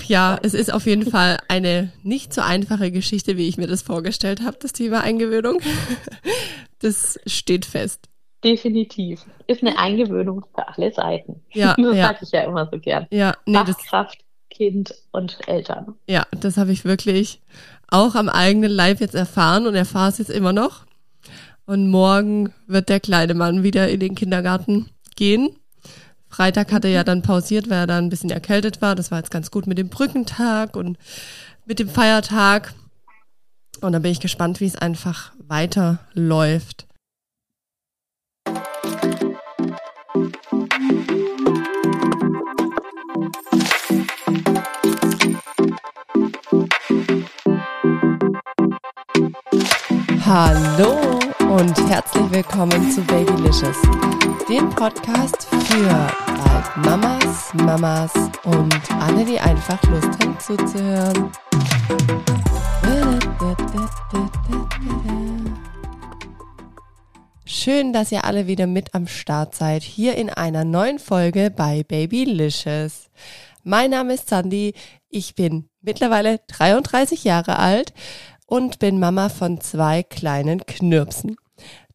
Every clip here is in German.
Ach ja, es ist auf jeden Fall eine nicht so einfache Geschichte, wie ich mir das vorgestellt habe, das Thema Eingewöhnung. Das steht fest. Definitiv. Ist eine Eingewöhnung für alle Seiten. Ja, das ja. sage ich ja immer so gern. Ja, nee, das, Fachkraft, Kind und Eltern. ja, das habe ich wirklich auch am eigenen Leib jetzt erfahren und erfahre es jetzt immer noch. Und morgen wird der kleine Mann wieder in den Kindergarten gehen. Freitag hat er ja dann pausiert, weil er dann ein bisschen erkältet war. Das war jetzt ganz gut mit dem Brückentag und mit dem Feiertag. Und da bin ich gespannt, wie es einfach weiterläuft. Hallo und herzlich willkommen zu Babylicious, dem Podcast für bald Mamas, Mamas und alle, die einfach Lust haben zuzuhören. Schön, dass ihr alle wieder mit am Start seid, hier in einer neuen Folge bei Babylicious. Mein Name ist Sandy, ich bin mittlerweile 33 Jahre alt und bin Mama von zwei kleinen Knirpsen.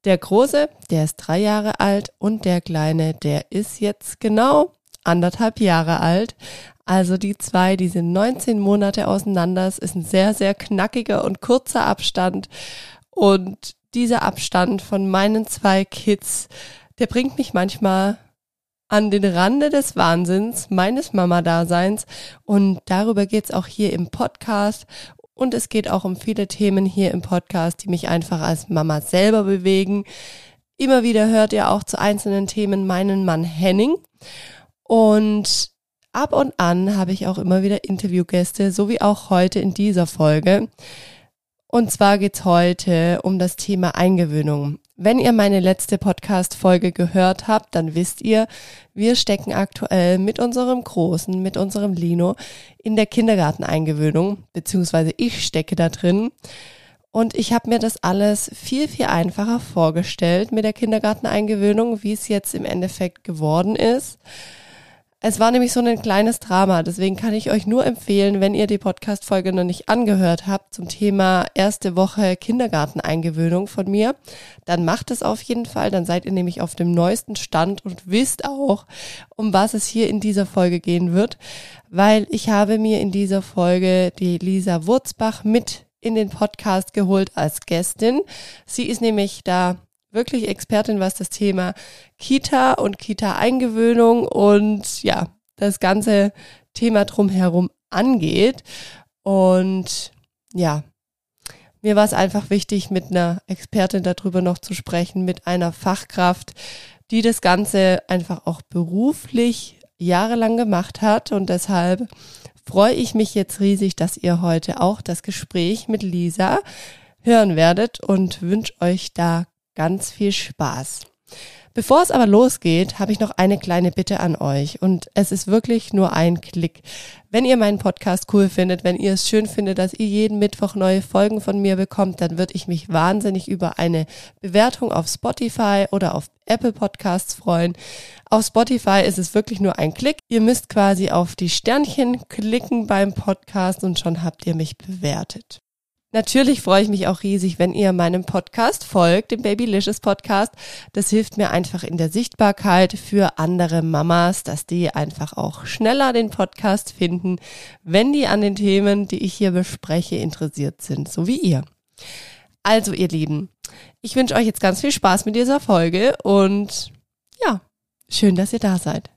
Der Große, der ist drei Jahre alt und der Kleine, der ist jetzt genau anderthalb Jahre alt. Also die zwei, die sind 19 Monate auseinander. Es ist ein sehr, sehr knackiger und kurzer Abstand. Und dieser Abstand von meinen zwei Kids, der bringt mich manchmal an den Rande des Wahnsinns meines Mama-Daseins. Und darüber geht's auch hier im Podcast. Und es geht auch um viele Themen hier im Podcast, die mich einfach als Mama selber bewegen. Immer wieder hört ihr auch zu einzelnen Themen meinen Mann Henning. Und ab und an habe ich auch immer wieder Interviewgäste, so wie auch heute in dieser Folge. Und zwar geht's heute um das Thema Eingewöhnung. Wenn ihr meine letzte Podcast-Folge gehört habt, dann wisst ihr, wir stecken aktuell mit unserem Großen, mit unserem Lino in der Kindergarteneingewöhnung, beziehungsweise ich stecke da drin. Und ich habe mir das alles viel, viel einfacher vorgestellt mit der Kindergarteneingewöhnung, wie es jetzt im Endeffekt geworden ist. Es war nämlich so ein kleines Drama, deswegen kann ich euch nur empfehlen, wenn ihr die Podcast-Folge noch nicht angehört habt zum Thema erste Woche Kindergarteneingewöhnung von mir, dann macht es auf jeden Fall, dann seid ihr nämlich auf dem neuesten Stand und wisst auch, um was es hier in dieser Folge gehen wird, weil ich habe mir in dieser Folge die Lisa Wurzbach mit in den Podcast geholt als Gästin. Sie ist nämlich da wirklich Expertin, was das Thema Kita und Kita-Eingewöhnung und ja, das ganze Thema drumherum angeht. Und ja, mir war es einfach wichtig, mit einer Expertin darüber noch zu sprechen, mit einer Fachkraft, die das Ganze einfach auch beruflich jahrelang gemacht hat. Und deshalb freue ich mich jetzt riesig, dass ihr heute auch das Gespräch mit Lisa hören werdet und wünsche euch da ganz viel Spaß. Bevor es aber losgeht, habe ich noch eine kleine Bitte an euch und es ist wirklich nur ein Klick. Wenn ihr meinen Podcast cool findet, wenn ihr es schön findet, dass ihr jeden Mittwoch neue Folgen von mir bekommt, dann würde ich mich wahnsinnig über eine Bewertung auf Spotify oder auf Apple Podcasts freuen. Auf Spotify ist es wirklich nur ein Klick. Ihr müsst quasi auf die Sternchen klicken beim Podcast und schon habt ihr mich bewertet. Natürlich freue ich mich auch riesig, wenn ihr meinem Podcast folgt, dem Babylicious Podcast. Das hilft mir einfach in der Sichtbarkeit für andere Mamas, dass die einfach auch schneller den Podcast finden, wenn die an den Themen, die ich hier bespreche, interessiert sind, so wie ihr. Also, ihr Lieben, ich wünsche euch jetzt ganz viel Spaß mit dieser Folge und ja, schön, dass ihr da seid.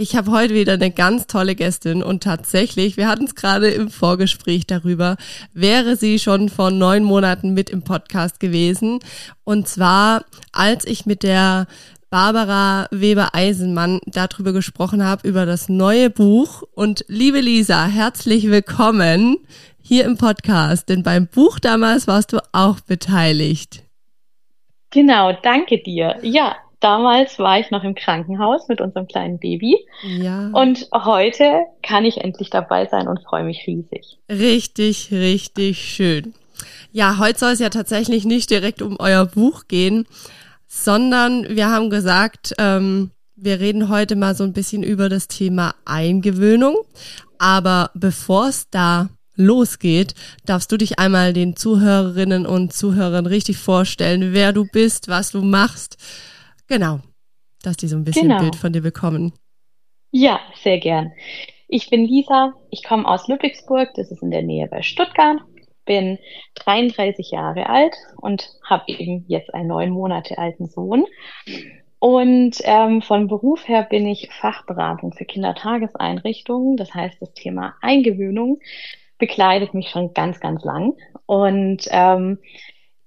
Ich habe heute wieder eine ganz tolle Gästin und tatsächlich, wir hatten es gerade im Vorgespräch darüber, wäre sie schon vor neun Monaten mit im Podcast gewesen. Und zwar, als ich mit der Barbara Weber-Eisenmann darüber gesprochen habe, über das neue Buch. Und liebe Lisa, herzlich willkommen hier im Podcast, denn beim Buch damals warst du auch beteiligt. Genau, danke dir. Ja, damals war ich noch im Krankenhaus mit unserem kleinen Baby. Ja. Und heute kann ich endlich dabei sein und freue mich riesig. Richtig, richtig schön. Ja, heute soll es ja tatsächlich nicht direkt um euer Buch gehen, sondern wir haben gesagt, ähm, wir reden heute mal so ein bisschen über das Thema Eingewöhnung. Aber bevor es da losgeht, darfst du dich einmal den Zuhörerinnen und Zuhörern richtig vorstellen, wer du bist, was du machst. Genau, dass die so ein bisschen genau. ein Bild von dir bekommen. Ja, sehr gern. Ich bin Lisa, ich komme aus Ludwigsburg, das ist in der Nähe bei Stuttgart, bin 33 Jahre alt und habe eben jetzt einen neun Monate alten Sohn. Und ähm, von Beruf her bin ich Fachberatung für Kindertageseinrichtungen. Das heißt, das Thema Eingewöhnung begleitet mich schon ganz, ganz lang. Und ähm,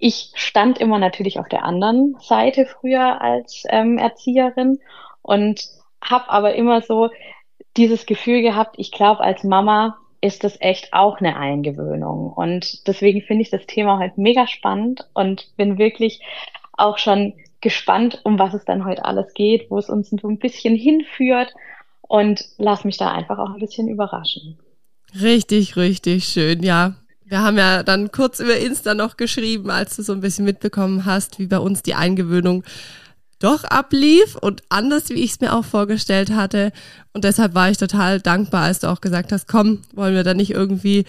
ich stand immer natürlich auf der anderen Seite früher als ähm, Erzieherin und habe aber immer so dieses Gefühl gehabt, ich glaube, als Mama ist das echt auch eine Eingewöhnung. Und deswegen finde ich das Thema halt mega spannend und bin wirklich auch schon gespannt, um was es dann heute alles geht, wo es uns so ein bisschen hinführt und lass mich da einfach auch ein bisschen überraschen. Richtig, richtig schön, ja. Wir haben ja dann kurz über Insta noch geschrieben, als du so ein bisschen mitbekommen hast, wie bei uns die Eingewöhnung doch ablief und anders, wie ich es mir auch vorgestellt hatte. Und deshalb war ich total dankbar, als du auch gesagt hast, komm, wollen wir da nicht irgendwie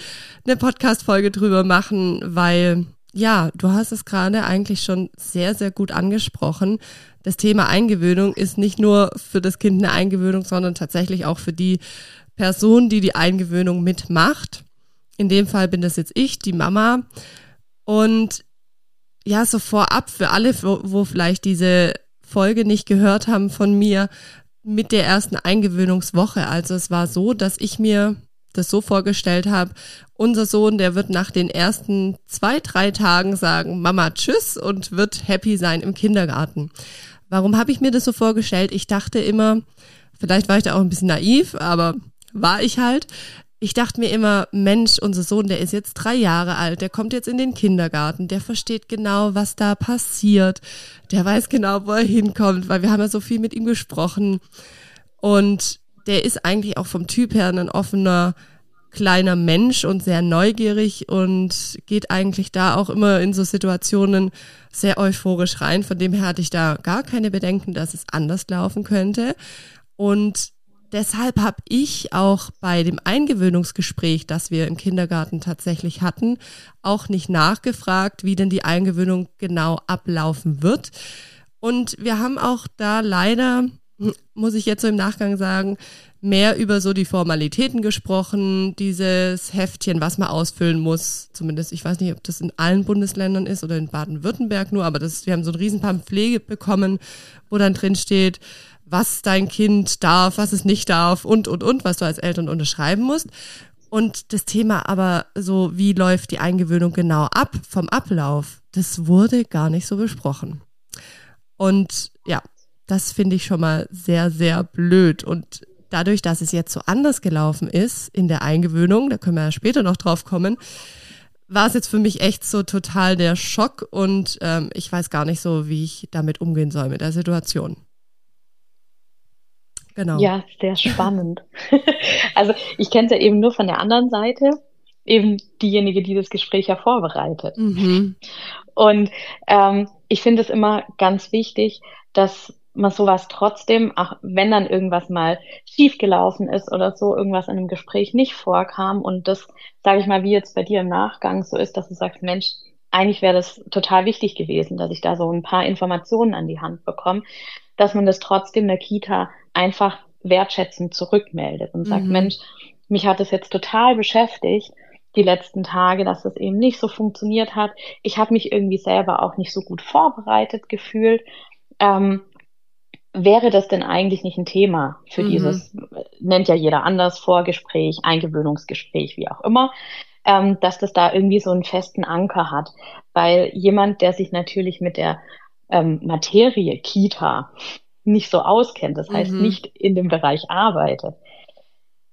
eine Podcast-Folge drüber machen, weil ja, du hast es gerade eigentlich schon sehr, sehr gut angesprochen. Das Thema Eingewöhnung ist nicht nur für das Kind eine Eingewöhnung, sondern tatsächlich auch für die Person, die die Eingewöhnung mitmacht. In dem Fall bin das jetzt ich, die Mama. Und ja, so vorab für alle, wo, wo vielleicht diese Folge nicht gehört haben von mir mit der ersten Eingewöhnungswoche. Also es war so, dass ich mir das so vorgestellt habe, unser Sohn, der wird nach den ersten zwei, drei Tagen sagen, Mama, tschüss und wird happy sein im Kindergarten. Warum habe ich mir das so vorgestellt? Ich dachte immer, vielleicht war ich da auch ein bisschen naiv, aber war ich halt, ich dachte mir immer, Mensch, unser Sohn, der ist jetzt drei Jahre alt, der kommt jetzt in den Kindergarten, der versteht genau, was da passiert, der weiß genau, wo er hinkommt, weil wir haben ja so viel mit ihm gesprochen. Und der ist eigentlich auch vom Typ her ein offener, kleiner Mensch und sehr neugierig und geht eigentlich da auch immer in so Situationen sehr euphorisch rein. Von dem her hatte ich da gar keine Bedenken, dass es anders laufen könnte. Und Deshalb habe ich auch bei dem Eingewöhnungsgespräch, das wir im Kindergarten tatsächlich hatten, auch nicht nachgefragt, wie denn die Eingewöhnung genau ablaufen wird. Und wir haben auch da leider, muss ich jetzt so im Nachgang sagen, mehr über so die Formalitäten gesprochen, dieses Heftchen, was man ausfüllen muss. Zumindest, ich weiß nicht, ob das in allen Bundesländern ist oder in Baden-Württemberg nur, aber das, wir haben so ein riesen Pamphlet bekommen, wo dann drin steht, was dein Kind darf, was es nicht darf und, und, und, was du als Eltern unterschreiben musst. Und das Thema aber so, wie läuft die Eingewöhnung genau ab vom Ablauf, das wurde gar nicht so besprochen. Und ja, das finde ich schon mal sehr, sehr blöd. Und dadurch, dass es jetzt so anders gelaufen ist in der Eingewöhnung, da können wir ja später noch drauf kommen, war es jetzt für mich echt so total der Schock und ähm, ich weiß gar nicht so, wie ich damit umgehen soll mit der Situation. Genau. Ja, sehr spannend. also ich kenne es ja eben nur von der anderen Seite, eben diejenige, die das Gespräch ja vorbereitet. Mhm. Und ähm, ich finde es immer ganz wichtig, dass man sowas trotzdem, auch wenn dann irgendwas mal schiefgelaufen ist oder so, irgendwas in einem Gespräch nicht vorkam und das, sage ich mal, wie jetzt bei dir im Nachgang so ist, dass du sagst, Mensch, eigentlich wäre das total wichtig gewesen, dass ich da so ein paar Informationen an die Hand bekomme, dass man das trotzdem der Kita einfach wertschätzend zurückmeldet und sagt, mhm. Mensch, mich hat es jetzt total beschäftigt, die letzten Tage, dass das eben nicht so funktioniert hat. Ich habe mich irgendwie selber auch nicht so gut vorbereitet gefühlt. Ähm, wäre das denn eigentlich nicht ein Thema für mhm. dieses, nennt ja jeder anders, Vorgespräch, Eingewöhnungsgespräch, wie auch immer, ähm, dass das da irgendwie so einen festen Anker hat. Weil jemand, der sich natürlich mit der ähm, Materie Kita nicht so auskennt, das heißt mhm. nicht in dem Bereich arbeitet,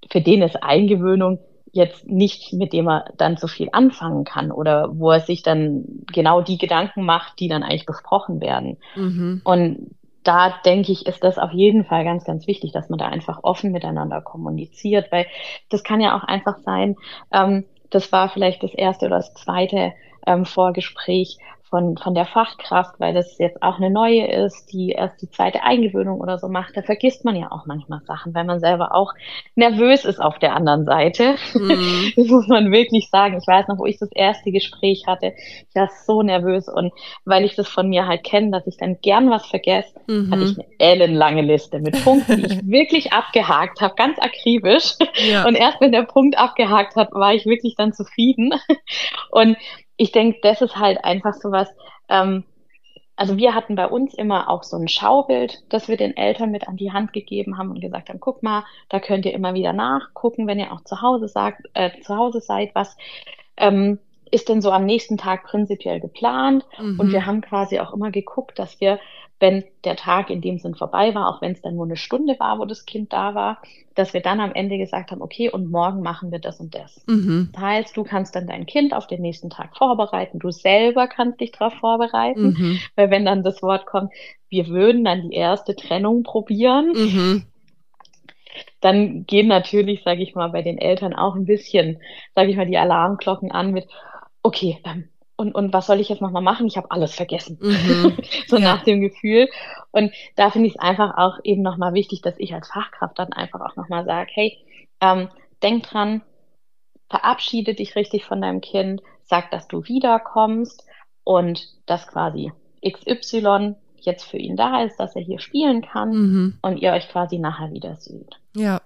für den ist Eingewöhnung jetzt nicht, mit dem er dann so viel anfangen kann oder wo er sich dann genau die Gedanken macht, die dann eigentlich besprochen werden. Mhm. Und da denke ich, ist das auf jeden Fall ganz, ganz wichtig, dass man da einfach offen miteinander kommuniziert, weil das kann ja auch einfach sein, ähm, das war vielleicht das erste oder das zweite ähm, Vorgespräch von, von der Fachkraft, weil das jetzt auch eine neue ist, die erst die zweite Eingewöhnung oder so macht, da vergisst man ja auch manchmal Sachen, weil man selber auch nervös ist auf der anderen Seite. Mhm. Das muss man wirklich sagen. Ich weiß noch, wo ich das erste Gespräch hatte, ich war so nervös und weil ich das von mir halt kenne, dass ich dann gern was vergesse, mhm. hatte ich eine ellenlange Liste mit Punkten, die ich wirklich abgehakt habe, ganz akribisch. Ja. Und erst wenn der Punkt abgehakt hat, war ich wirklich dann zufrieden. Und ich denke, das ist halt einfach so was, ähm, also wir hatten bei uns immer auch so ein Schaubild, das wir den Eltern mit an die Hand gegeben haben und gesagt haben, guck mal, da könnt ihr immer wieder nachgucken, wenn ihr auch zu Hause sagt, äh, zu Hause seid, was ähm, ist denn so am nächsten Tag prinzipiell geplant? Mhm. Und wir haben quasi auch immer geguckt, dass wir wenn der Tag in dem Sinn vorbei war, auch wenn es dann nur eine Stunde war, wo das Kind da war, dass wir dann am Ende gesagt haben, okay, und morgen machen wir das und das. Mhm. Das heißt, du kannst dann dein Kind auf den nächsten Tag vorbereiten, du selber kannst dich darauf vorbereiten, mhm. weil wenn dann das Wort kommt, wir würden dann die erste Trennung probieren, mhm. dann gehen natürlich, sage ich mal, bei den Eltern auch ein bisschen, sage ich mal, die Alarmglocken an mit, okay, ähm, und, und was soll ich jetzt nochmal machen? Ich habe alles vergessen. Mhm. so ja. nach dem Gefühl. Und da finde ich es einfach auch eben nochmal wichtig, dass ich als Fachkraft dann einfach auch nochmal sage, hey, ähm, denk dran, verabschiede dich richtig von deinem Kind, sag, dass du wiederkommst und dass quasi XY jetzt für ihn da ist, dass er hier spielen kann mhm. und ihr euch quasi nachher wieder seht. Ja,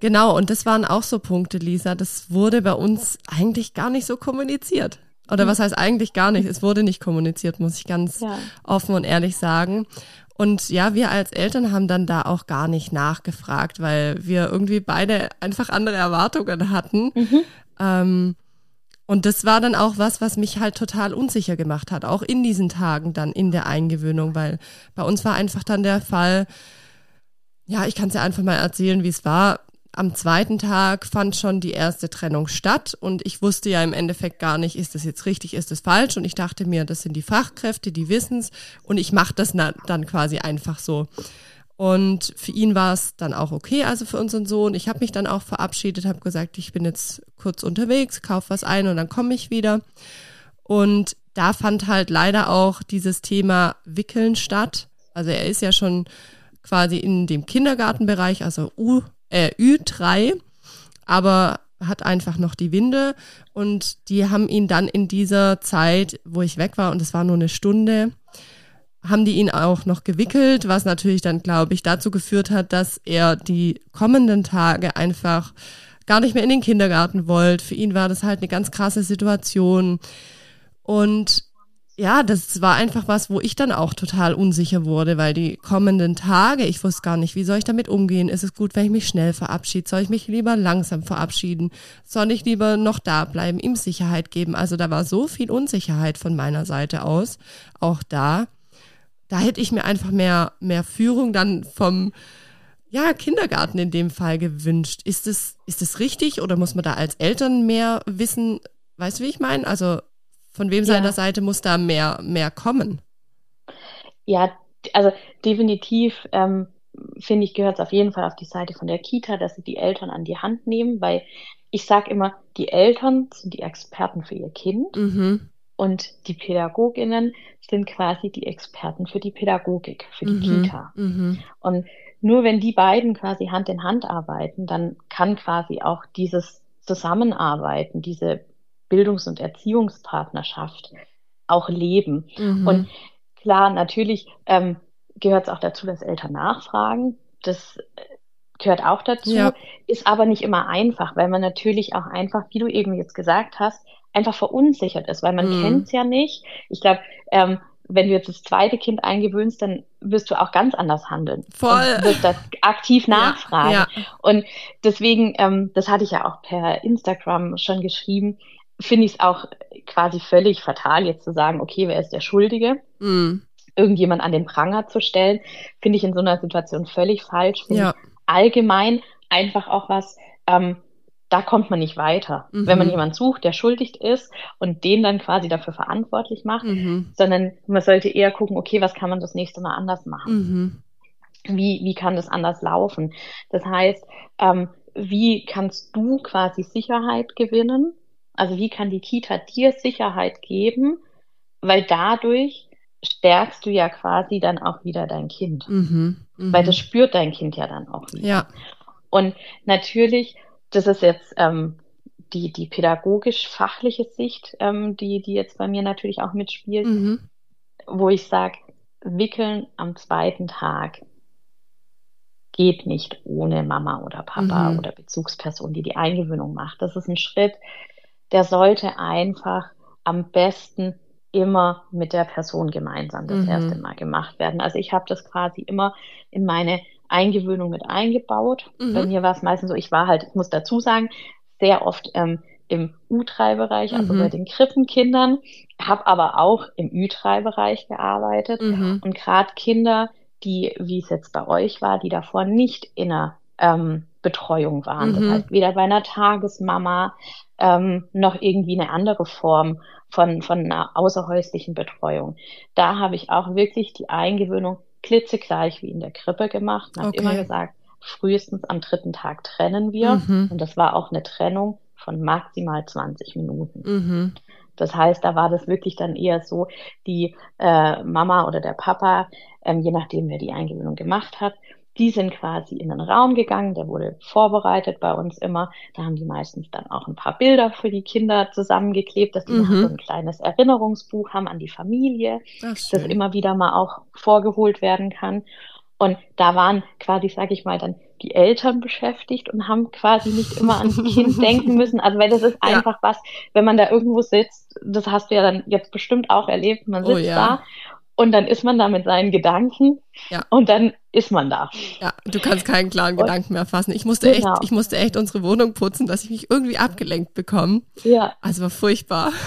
genau. Und das waren auch so Punkte, Lisa. Das wurde bei uns eigentlich gar nicht so kommuniziert. Oder was heißt eigentlich gar nicht? Es wurde nicht kommuniziert, muss ich ganz ja. offen und ehrlich sagen. Und ja, wir als Eltern haben dann da auch gar nicht nachgefragt, weil wir irgendwie beide einfach andere Erwartungen hatten. Mhm. Ähm, und das war dann auch was, was mich halt total unsicher gemacht hat, auch in diesen Tagen dann in der Eingewöhnung, weil bei uns war einfach dann der Fall, ja, ich kann es ja einfach mal erzählen, wie es war am zweiten Tag fand schon die erste Trennung statt und ich wusste ja im Endeffekt gar nicht, ist das jetzt richtig, ist das falsch und ich dachte mir, das sind die Fachkräfte, die wissen's und ich mache das dann quasi einfach so. Und für ihn war es dann auch okay, also für unseren Sohn. Ich habe mich dann auch verabschiedet, habe gesagt, ich bin jetzt kurz unterwegs, kauf was ein und dann komme ich wieder. Und da fand halt leider auch dieses Thema Wickeln statt. Also er ist ja schon quasi in dem Kindergartenbereich, also U äh, Ü3, aber hat einfach noch die Winde und die haben ihn dann in dieser Zeit, wo ich weg war und es war nur eine Stunde, haben die ihn auch noch gewickelt, was natürlich dann, glaube ich, dazu geführt hat, dass er die kommenden Tage einfach gar nicht mehr in den Kindergarten wollte. Für ihn war das halt eine ganz krasse Situation. Und ja, das war einfach was, wo ich dann auch total unsicher wurde, weil die kommenden Tage, ich wusste gar nicht, wie soll ich damit umgehen? Ist es gut, wenn ich mich schnell verabschiede? Soll ich mich lieber langsam verabschieden? Soll ich lieber noch da bleiben, ihm Sicherheit geben? Also da war so viel Unsicherheit von meiner Seite aus, auch da. Da hätte ich mir einfach mehr, mehr Führung dann vom, ja, Kindergarten in dem Fall gewünscht. Ist es, ist es richtig oder muss man da als Eltern mehr wissen? Weißt du, wie ich meine? Also von wem seiner Seite muss da mehr, mehr kommen? Ja, also definitiv ähm, finde ich, gehört es auf jeden Fall auf die Seite von der Kita, dass sie die Eltern an die Hand nehmen, weil ich sage immer, die Eltern sind die Experten für ihr Kind mhm. und die Pädagoginnen sind quasi die Experten für die Pädagogik, für die mhm. Kita. Mhm. Und nur wenn die beiden quasi Hand in Hand arbeiten, dann kann quasi auch dieses Zusammenarbeiten, diese Bildungs- und Erziehungspartnerschaft auch leben. Mhm. Und klar, natürlich ähm, gehört es auch dazu, dass Eltern nachfragen. Das äh, gehört auch dazu, ja. ist aber nicht immer einfach, weil man natürlich auch einfach, wie du eben jetzt gesagt hast, einfach verunsichert ist, weil man mhm. kennt es ja nicht. Ich glaube, ähm, wenn du jetzt das zweite Kind eingewöhnst, dann wirst du auch ganz anders handeln. Voll. Und wirst das aktiv nachfragen. Ja, ja. Und deswegen, ähm, das hatte ich ja auch per Instagram schon geschrieben, finde ich es auch quasi völlig fatal, jetzt zu sagen, okay, wer ist der Schuldige? Mm. Irgendjemand an den Pranger zu stellen, finde ich in so einer Situation völlig falsch. Ja. Allgemein einfach auch was, ähm, da kommt man nicht weiter. Mhm. Wenn man jemanden sucht, der schuldig ist und den dann quasi dafür verantwortlich macht, mhm. sondern man sollte eher gucken, okay, was kann man das nächste Mal anders machen? Mhm. Wie, wie kann das anders laufen? Das heißt, ähm, wie kannst du quasi Sicherheit gewinnen? Also wie kann die Kita dir Sicherheit geben, weil dadurch stärkst du ja quasi dann auch wieder dein Kind. Mhm, mh. Weil das spürt dein Kind ja dann auch wieder. Ja. Und natürlich, das ist jetzt ähm, die, die pädagogisch-fachliche Sicht, ähm, die, die jetzt bei mir natürlich auch mitspielt, mhm. wo ich sage, wickeln am zweiten Tag geht nicht ohne Mama oder Papa mhm. oder Bezugsperson, die die Eingewöhnung macht. Das ist ein Schritt, der sollte einfach am besten immer mit der Person gemeinsam das mhm. erste Mal gemacht werden. Also ich habe das quasi immer in meine Eingewöhnung mit eingebaut. Mhm. Bei mir war es meistens so, ich war halt, ich muss dazu sagen, sehr oft ähm, im U3-Bereich, also mhm. bei den Krippenkindern, habe aber auch im Ü3-Bereich gearbeitet. Mhm. Und gerade Kinder, die, wie es jetzt bei euch war, die davor nicht in einer ähm, Betreuung waren. Mhm. Das heißt, weder bei einer Tagesmama ähm, noch irgendwie eine andere Form von, von einer außerhäuslichen Betreuung. Da habe ich auch wirklich die Eingewöhnung klitzegleich wie in der Krippe gemacht und habe okay. immer gesagt, frühestens am dritten Tag trennen wir. Mhm. Und das war auch eine Trennung von maximal 20 Minuten. Mhm. Das heißt, da war das wirklich dann eher so, die äh, Mama oder der Papa, ähm, je nachdem, wer die Eingewöhnung gemacht hat, die sind quasi in den Raum gegangen, der wurde vorbereitet bei uns immer. Da haben die meistens dann auch ein paar Bilder für die Kinder zusammengeklebt, dass die mhm. so ein kleines Erinnerungsbuch haben an die Familie, das immer wieder mal auch vorgeholt werden kann. Und da waren quasi, sage ich mal, dann die Eltern beschäftigt und haben quasi nicht immer ans Kind denken müssen. Also weil das ist einfach ja. was, wenn man da irgendwo sitzt, das hast du ja dann jetzt bestimmt auch erlebt, man oh sitzt oh, ja. da und dann ist man da mit seinen Gedanken ja. und dann ist man da. Ja, du kannst keinen klaren und, Gedanken mehr fassen. Ich musste genau. echt, ich musste echt unsere Wohnung putzen, dass ich mich irgendwie abgelenkt bekomme. Ja. Also war furchtbar.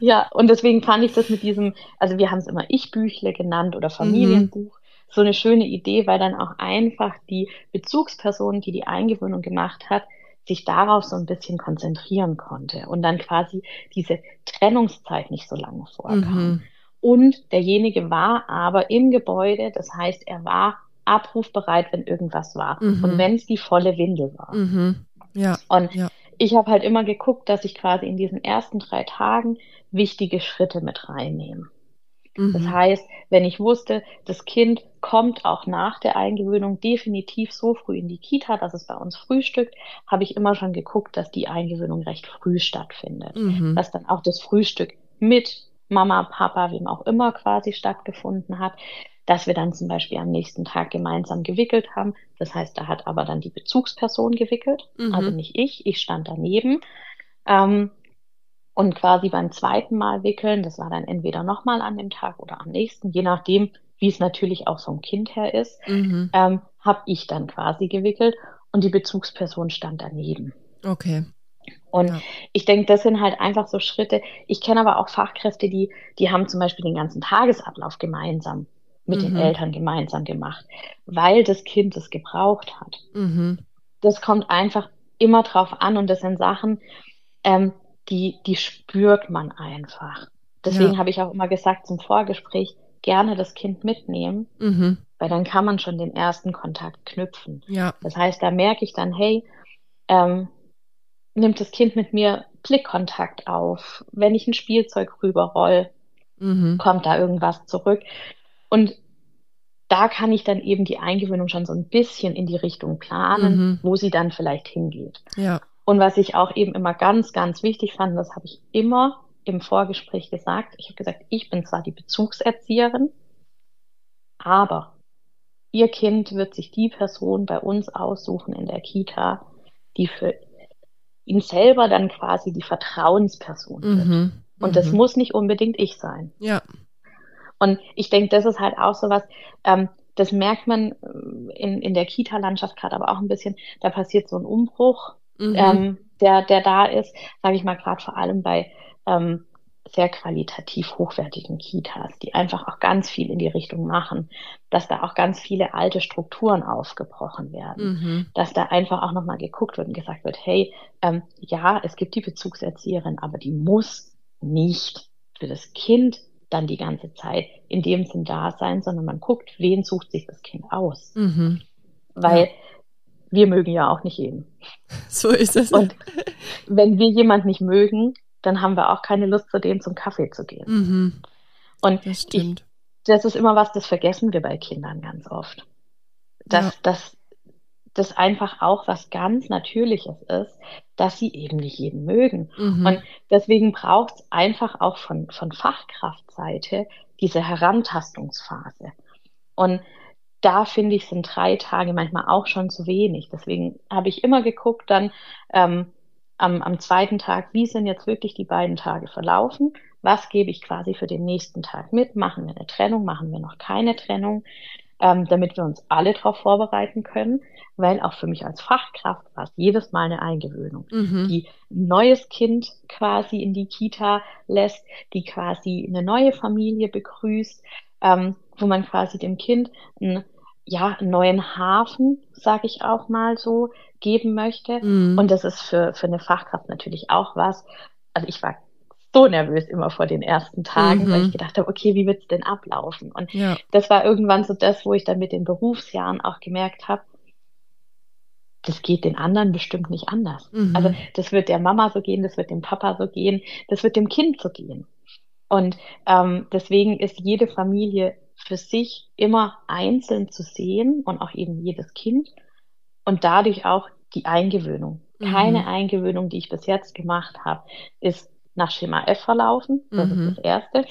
Ja, und deswegen fand ich das mit diesem, also wir haben es immer Ich-Büchle genannt oder Familienbuch, mhm. so eine schöne Idee, weil dann auch einfach die Bezugsperson, die die Eingewöhnung gemacht hat, sich darauf so ein bisschen konzentrieren konnte und dann quasi diese Trennungszeit nicht so lange vorkam. Mhm und derjenige war aber im Gebäude, das heißt, er war abrufbereit, wenn irgendwas war mhm. und wenn es die volle Windel war. Mhm. Ja. Und ja. ich habe halt immer geguckt, dass ich quasi in diesen ersten drei Tagen wichtige Schritte mit reinnehme. Mhm. Das heißt, wenn ich wusste, das Kind kommt auch nach der Eingewöhnung definitiv so früh in die Kita, dass es bei uns frühstückt, habe ich immer schon geguckt, dass die Eingewöhnung recht früh stattfindet. Mhm. Dass dann auch das Frühstück mit Mama, Papa, wem auch immer quasi stattgefunden hat, dass wir dann zum Beispiel am nächsten Tag gemeinsam gewickelt haben. Das heißt, da hat aber dann die Bezugsperson gewickelt, mhm. also nicht ich, ich stand daneben. Ähm, und quasi beim zweiten Mal wickeln, das war dann entweder nochmal an dem Tag oder am nächsten, je nachdem, wie es natürlich auch vom Kind her ist, mhm. ähm, habe ich dann quasi gewickelt und die Bezugsperson stand daneben. Okay. Und ja. ich denke, das sind halt einfach so Schritte. Ich kenne aber auch Fachkräfte, die, die haben zum Beispiel den ganzen Tagesablauf gemeinsam mit mhm. den Eltern gemeinsam gemacht, weil das Kind es gebraucht hat. Mhm. Das kommt einfach immer drauf an und das sind Sachen, ähm, die, die spürt man einfach. Deswegen ja. habe ich auch immer gesagt zum Vorgespräch, gerne das Kind mitnehmen, mhm. weil dann kann man schon den ersten Kontakt knüpfen. Ja. Das heißt, da merke ich dann, hey, ähm, nimmt das Kind mit mir Blickkontakt auf. Wenn ich ein Spielzeug rüberroll, mhm. kommt da irgendwas zurück. Und da kann ich dann eben die Eingewöhnung schon so ein bisschen in die Richtung planen, mhm. wo sie dann vielleicht hingeht. Ja. Und was ich auch eben immer ganz, ganz wichtig fand, das habe ich immer im Vorgespräch gesagt. Ich habe gesagt, ich bin zwar die Bezugserzieherin, aber ihr Kind wird sich die Person bei uns aussuchen in der Kita, die für ihn selber dann quasi die Vertrauensperson wird. Mhm. Und mhm. das muss nicht unbedingt ich sein. Ja. Und ich denke, das ist halt auch so was, ähm, das merkt man äh, in, in der Kita-Landschaft gerade aber auch ein bisschen, da passiert so ein Umbruch, mhm. ähm, der, der da ist, sage ich mal, gerade vor allem bei ähm, sehr qualitativ hochwertigen Kitas, die einfach auch ganz viel in die Richtung machen, dass da auch ganz viele alte Strukturen aufgebrochen werden, mhm. dass da einfach auch nochmal geguckt wird und gesagt wird, hey, ähm, ja, es gibt die Bezugserzieherin, aber die muss nicht für das Kind dann die ganze Zeit in dem Sinn da sein, sondern man guckt, wen sucht sich das Kind aus. Mhm. Weil ja. wir mögen ja auch nicht jeden. So ist es. Und wenn wir jemand nicht mögen, dann haben wir auch keine Lust, zu denen zum Kaffee zu gehen. Mhm. Und das, ich, das ist immer was, das vergessen wir bei Kindern ganz oft. Dass, ja. dass das einfach auch was ganz Natürliches ist, dass sie eben nicht jeden mögen. Mhm. Und deswegen braucht es einfach auch von, von Fachkraftseite diese Herantastungsphase. Und da finde ich, sind drei Tage manchmal auch schon zu wenig. Deswegen habe ich immer geguckt dann ähm, am, am zweiten Tag, wie sind jetzt wirklich die beiden Tage verlaufen? Was gebe ich quasi für den nächsten Tag mit? Machen wir eine Trennung? Machen wir noch keine Trennung? Ähm, damit wir uns alle darauf vorbereiten können, weil auch für mich als Fachkraft war es jedes Mal eine Eingewöhnung, mhm. die ein neues Kind quasi in die Kita lässt, die quasi eine neue Familie begrüßt, ähm, wo man quasi dem Kind ein ja, einen neuen Hafen, sage ich auch mal so, geben möchte. Mhm. Und das ist für, für eine Fachkraft natürlich auch was. Also ich war so nervös immer vor den ersten Tagen, mhm. weil ich gedacht habe, okay, wie wird's denn ablaufen? Und ja. das war irgendwann so das, wo ich dann mit den Berufsjahren auch gemerkt habe, das geht den anderen bestimmt nicht anders. Mhm. Also das wird der Mama so gehen, das wird dem Papa so gehen, das wird dem Kind so gehen. Und ähm, deswegen ist jede Familie für sich immer einzeln zu sehen und auch eben jedes Kind und dadurch auch die Eingewöhnung. Mhm. Keine Eingewöhnung, die ich bis jetzt gemacht habe, ist nach Schema F verlaufen. Das mhm. ist das Erste.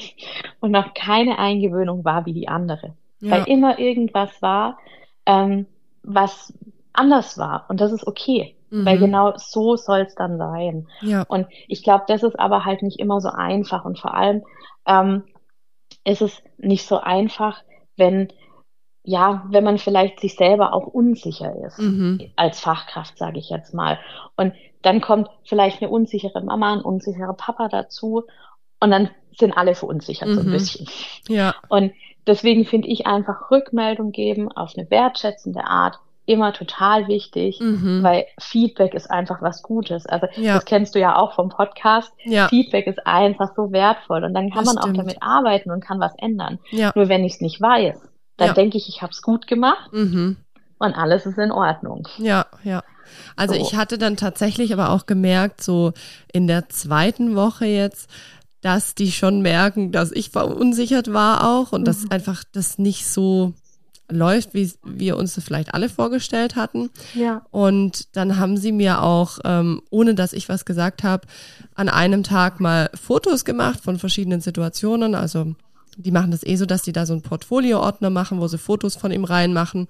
Und noch keine Eingewöhnung war wie die andere. Ja. Weil immer irgendwas war, ähm, was anders war. Und das ist okay. Mhm. Weil genau so soll es dann sein. Ja. Und ich glaube, das ist aber halt nicht immer so einfach. Und vor allem ähm, ist es nicht so einfach, wenn ja, wenn man vielleicht sich selber auch unsicher ist, mhm. als Fachkraft, sage ich jetzt mal. Und dann kommt vielleicht eine unsichere Mama, ein unsicherer Papa dazu und dann sind alle verunsichert mhm. so ein mhm. bisschen. Ja. Und deswegen finde ich einfach Rückmeldung geben auf eine wertschätzende Art immer total wichtig, mhm. weil Feedback ist einfach was Gutes. Also ja. das kennst du ja auch vom Podcast. Ja. Feedback ist einfach so wertvoll und dann kann das man stimmt. auch damit arbeiten und kann was ändern. Ja. Nur wenn ich es nicht weiß, dann denke ich, ich habe es gut gemacht mhm. und alles ist in Ordnung. Ja, ja. Also so. ich hatte dann tatsächlich aber auch gemerkt, so in der zweiten Woche jetzt, dass die schon merken, dass ich verunsichert war auch und mhm. dass einfach das nicht so läuft, wie wir uns das vielleicht alle vorgestellt hatten. Ja. Und dann haben sie mir auch, ähm, ohne dass ich was gesagt habe, an einem Tag mal Fotos gemacht von verschiedenen Situationen. Also die machen das eh so, dass die da so einen Portfolio-Ordner machen, wo sie Fotos von ihm reinmachen.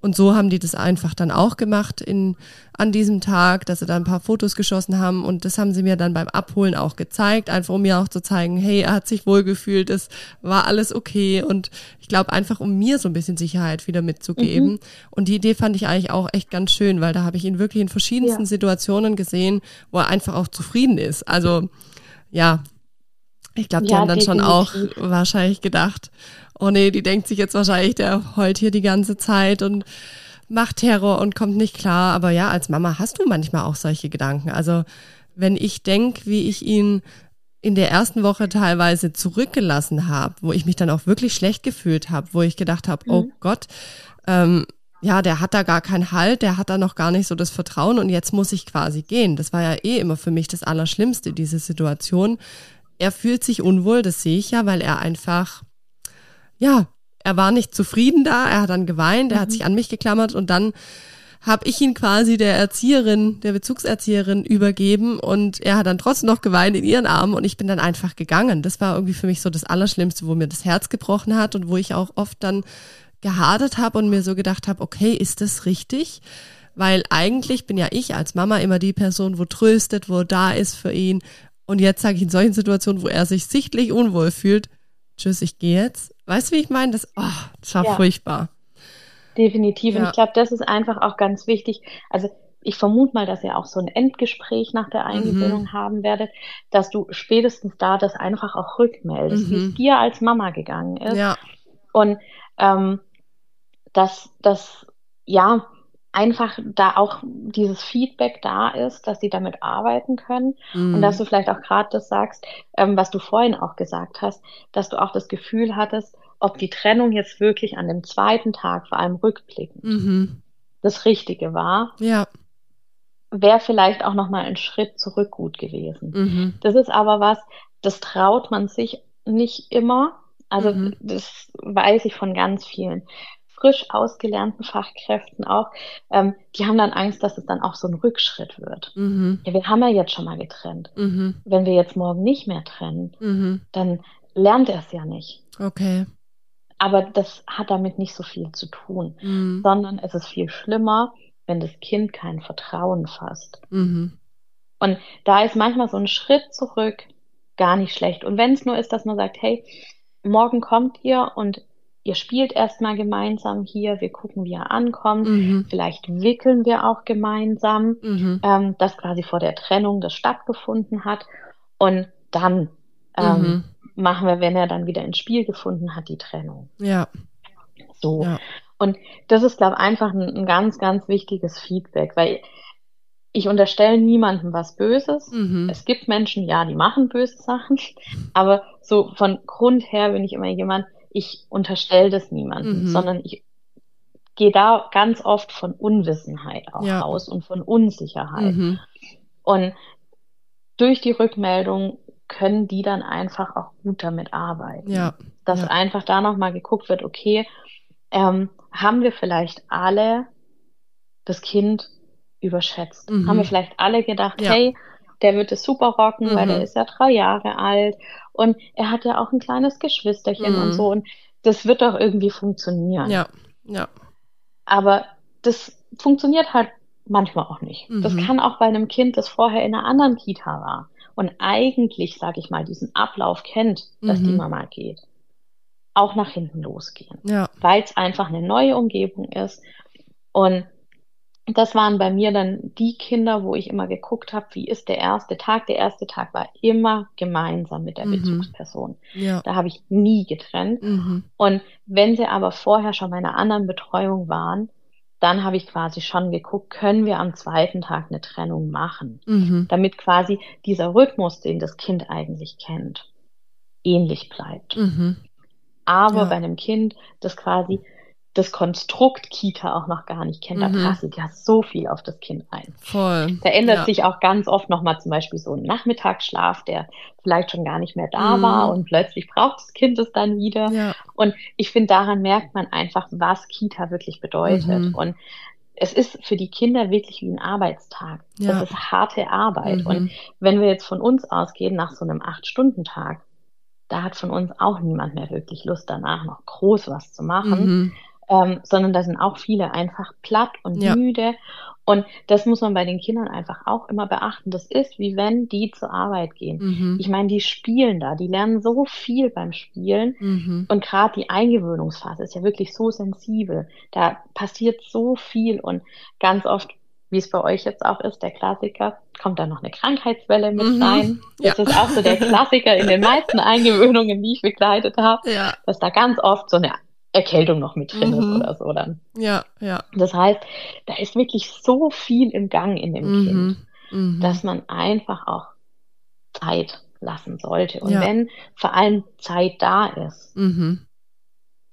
Und so haben die das einfach dann auch gemacht in, an diesem Tag, dass sie da ein paar Fotos geschossen haben. Und das haben sie mir dann beim Abholen auch gezeigt, einfach um mir auch zu zeigen, hey, er hat sich wohlgefühlt, es war alles okay. Und ich glaube einfach, um mir so ein bisschen Sicherheit wieder mitzugeben. Mhm. Und die Idee fand ich eigentlich auch echt ganz schön, weil da habe ich ihn wirklich in verschiedensten ja. Situationen gesehen, wo er einfach auch zufrieden ist. Also ja, ich glaube, die ja, haben dann definitiv. schon auch wahrscheinlich gedacht, oh nee, die denkt sich jetzt wahrscheinlich, der heult hier die ganze Zeit und macht Terror und kommt nicht klar. Aber ja, als Mama hast du manchmal auch solche Gedanken. Also wenn ich denke, wie ich ihn in der ersten Woche teilweise zurückgelassen habe, wo ich mich dann auch wirklich schlecht gefühlt habe, wo ich gedacht habe, oh mhm. oh Gott, ähm, ja, der hat da gar keinen Halt, der hat da noch gar nicht so das Vertrauen und jetzt muss ich quasi gehen. Das war ja eh immer für mich das Allerschlimmste, diese Situation, er fühlt sich unwohl, das sehe ich ja, weil er einfach, ja, er war nicht zufrieden da, er hat dann geweint, er mhm. hat sich an mich geklammert und dann habe ich ihn quasi der Erzieherin, der Bezugserzieherin übergeben und er hat dann trotzdem noch geweint in ihren Armen und ich bin dann einfach gegangen. Das war irgendwie für mich so das Allerschlimmste, wo mir das Herz gebrochen hat und wo ich auch oft dann gehadert habe und mir so gedacht habe, okay, ist das richtig? Weil eigentlich bin ja ich als Mama immer die Person, wo tröstet, wo da ist für ihn, und jetzt sage ich in solchen Situationen, wo er sich sichtlich unwohl fühlt, tschüss, ich gehe jetzt. Weißt du, wie ich meine? Das, oh, das war ja. furchtbar. Definitiv. Ja. Und ich glaube, das ist einfach auch ganz wichtig. Also ich vermute mal, dass ihr auch so ein Endgespräch nach der Eingewöhnung mhm. haben werdet, dass du spätestens da das einfach auch rückmeldest, mhm. wie es dir als Mama gegangen ist. Ja. Und ähm, dass das, ja, einfach da auch dieses Feedback da ist, dass sie damit arbeiten können mhm. und dass du vielleicht auch gerade das sagst, ähm, was du vorhin auch gesagt hast, dass du auch das Gefühl hattest, ob die Trennung jetzt wirklich an dem zweiten Tag, vor allem rückblickend, mhm. das Richtige war. Ja. Wäre vielleicht auch noch mal ein Schritt zurück gut gewesen. Mhm. Das ist aber was, das traut man sich nicht immer Also mhm. das weiß ich von ganz vielen frisch ausgelernten Fachkräften auch, ähm, die haben dann Angst, dass es dann auch so ein Rückschritt wird. Mhm. Ja, wir haben ja jetzt schon mal getrennt. Mhm. Wenn wir jetzt morgen nicht mehr trennen, mhm. dann lernt er es ja nicht. Okay. Aber das hat damit nicht so viel zu tun, mhm. sondern es ist viel schlimmer, wenn das Kind kein Vertrauen fasst. Mhm. Und da ist manchmal so ein Schritt zurück gar nicht schlecht. Und wenn es nur ist, dass man sagt, hey, morgen kommt ihr und ihr spielt erstmal gemeinsam hier, wir gucken, wie er ankommt, mhm. vielleicht wickeln wir auch gemeinsam, mhm. ähm, dass quasi vor der Trennung das stattgefunden hat. Und dann ähm, mhm. machen wir, wenn er dann wieder ins Spiel gefunden hat, die Trennung. Ja. So. Ja. Und das ist, glaube ich, einfach ein, ein, ganz, ganz wichtiges Feedback, weil ich unterstelle niemandem was Böses. Mhm. Es gibt Menschen, ja, die machen böse Sachen, aber so von Grund her bin ich immer jemand, ich unterstelle das niemandem, mhm. sondern ich gehe da ganz oft von Unwissenheit auch ja. aus und von Unsicherheit. Mhm. Und durch die Rückmeldung können die dann einfach auch gut damit arbeiten. Ja. Dass ja. einfach da nochmal geguckt wird, okay, ähm, haben wir vielleicht alle das Kind überschätzt? Mhm. Haben wir vielleicht alle gedacht, hey, der wird es super rocken, mhm. weil der ist ja drei Jahre alt und er hat ja auch ein kleines Geschwisterchen mhm. und so und das wird doch irgendwie funktionieren. Ja, ja. Aber das funktioniert halt manchmal auch nicht. Mhm. Das kann auch bei einem Kind, das vorher in einer anderen Kita war und eigentlich, sage ich mal, diesen Ablauf kennt, dass die mhm. Mama geht, auch nach hinten losgehen. Ja. Weil es einfach eine neue Umgebung ist und das waren bei mir dann die Kinder, wo ich immer geguckt habe, wie ist der erste Tag. Der erste Tag war immer gemeinsam mit der mhm. Bezugsperson. Ja. Da habe ich nie getrennt. Mhm. Und wenn sie aber vorher schon bei einer anderen Betreuung waren, dann habe ich quasi schon geguckt, können wir am zweiten Tag eine Trennung machen, mhm. damit quasi dieser Rhythmus, den das Kind eigentlich kennt, ähnlich bleibt. Mhm. Aber ja. bei einem Kind, das quasi das Konstrukt Kita auch noch gar nicht kennt, mhm. da passt ja so viel auf das Kind ein. Voll. Da ändert ja. sich auch ganz oft nochmal zum Beispiel so ein Nachmittagsschlaf, der vielleicht schon gar nicht mehr da mhm. war und plötzlich braucht das Kind es dann wieder. Ja. Und ich finde, daran merkt man einfach, was Kita wirklich bedeutet. Mhm. Und es ist für die Kinder wirklich wie ein Arbeitstag. Ja. Das ist harte Arbeit. Mhm. Und wenn wir jetzt von uns ausgehen, nach so einem Acht-Stunden-Tag, da hat von uns auch niemand mehr wirklich Lust, danach noch groß was zu machen. Ähm, sondern da sind auch viele einfach platt und ja. müde. Und das muss man bei den Kindern einfach auch immer beachten. Das ist wie wenn die zur Arbeit gehen. Mhm. Ich meine, die spielen da, die lernen so viel beim Spielen. Mhm. Und gerade die Eingewöhnungsphase ist ja wirklich so sensibel. Da passiert so viel und ganz oft wie es bei euch jetzt auch ist, der Klassiker, kommt da noch eine Krankheitswelle mit mhm, rein. Das ja. ist auch so der Klassiker in den meisten Eingewöhnungen, die ich begleitet habe, ja. dass da ganz oft so eine Erkältung noch mit drin mhm. ist oder so dann. Ja, ja. Das heißt, da ist wirklich so viel im Gang in dem mhm. Kind, mhm. dass man einfach auch Zeit lassen sollte. Und ja. wenn vor allem Zeit da ist, mhm.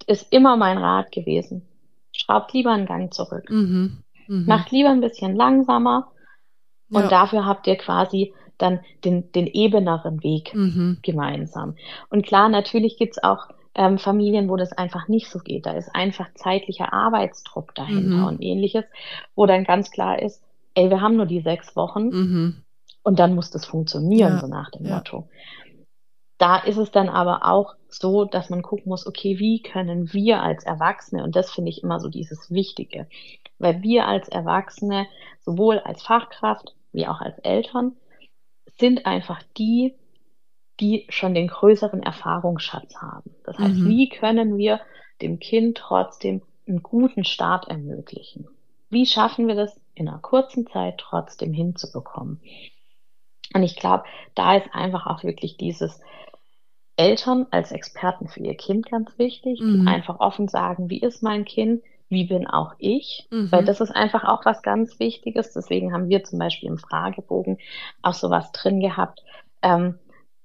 ist immer mein Rat gewesen, schraubt lieber einen Gang zurück. Mhm. Mhm. Macht lieber ein bisschen langsamer und ja. dafür habt ihr quasi dann den, den ebeneren Weg gemeinsam. Und klar, natürlich gibt's auch ähm, Familien, wo das einfach nicht so geht. Da ist einfach zeitlicher Arbeitsdruck dahinter mhm. und ähnliches, wo dann ganz klar ist, ey, wir haben nur die sechs Wochen mhm. und dann muss das funktionieren, ja. so nach dem ja. Motto. Da ist es dann aber auch so, dass man gucken muss, okay, wie können wir als Erwachsene, und das finde ich immer so dieses Wichtige, weil wir als Erwachsene, sowohl als Fachkraft wie auch als Eltern, sind einfach die, die schon den größeren Erfahrungsschatz haben. Das heißt, mhm. wie können wir dem Kind trotzdem einen guten Start ermöglichen? Wie schaffen wir das in einer kurzen Zeit trotzdem hinzubekommen? Und ich glaube, da ist einfach auch wirklich dieses Eltern als Experten für ihr Kind ganz wichtig, mhm. die einfach offen sagen, wie ist mein Kind, wie bin auch ich, mhm. weil das ist einfach auch was ganz Wichtiges. Deswegen haben wir zum Beispiel im Fragebogen auch sowas drin gehabt. Ähm,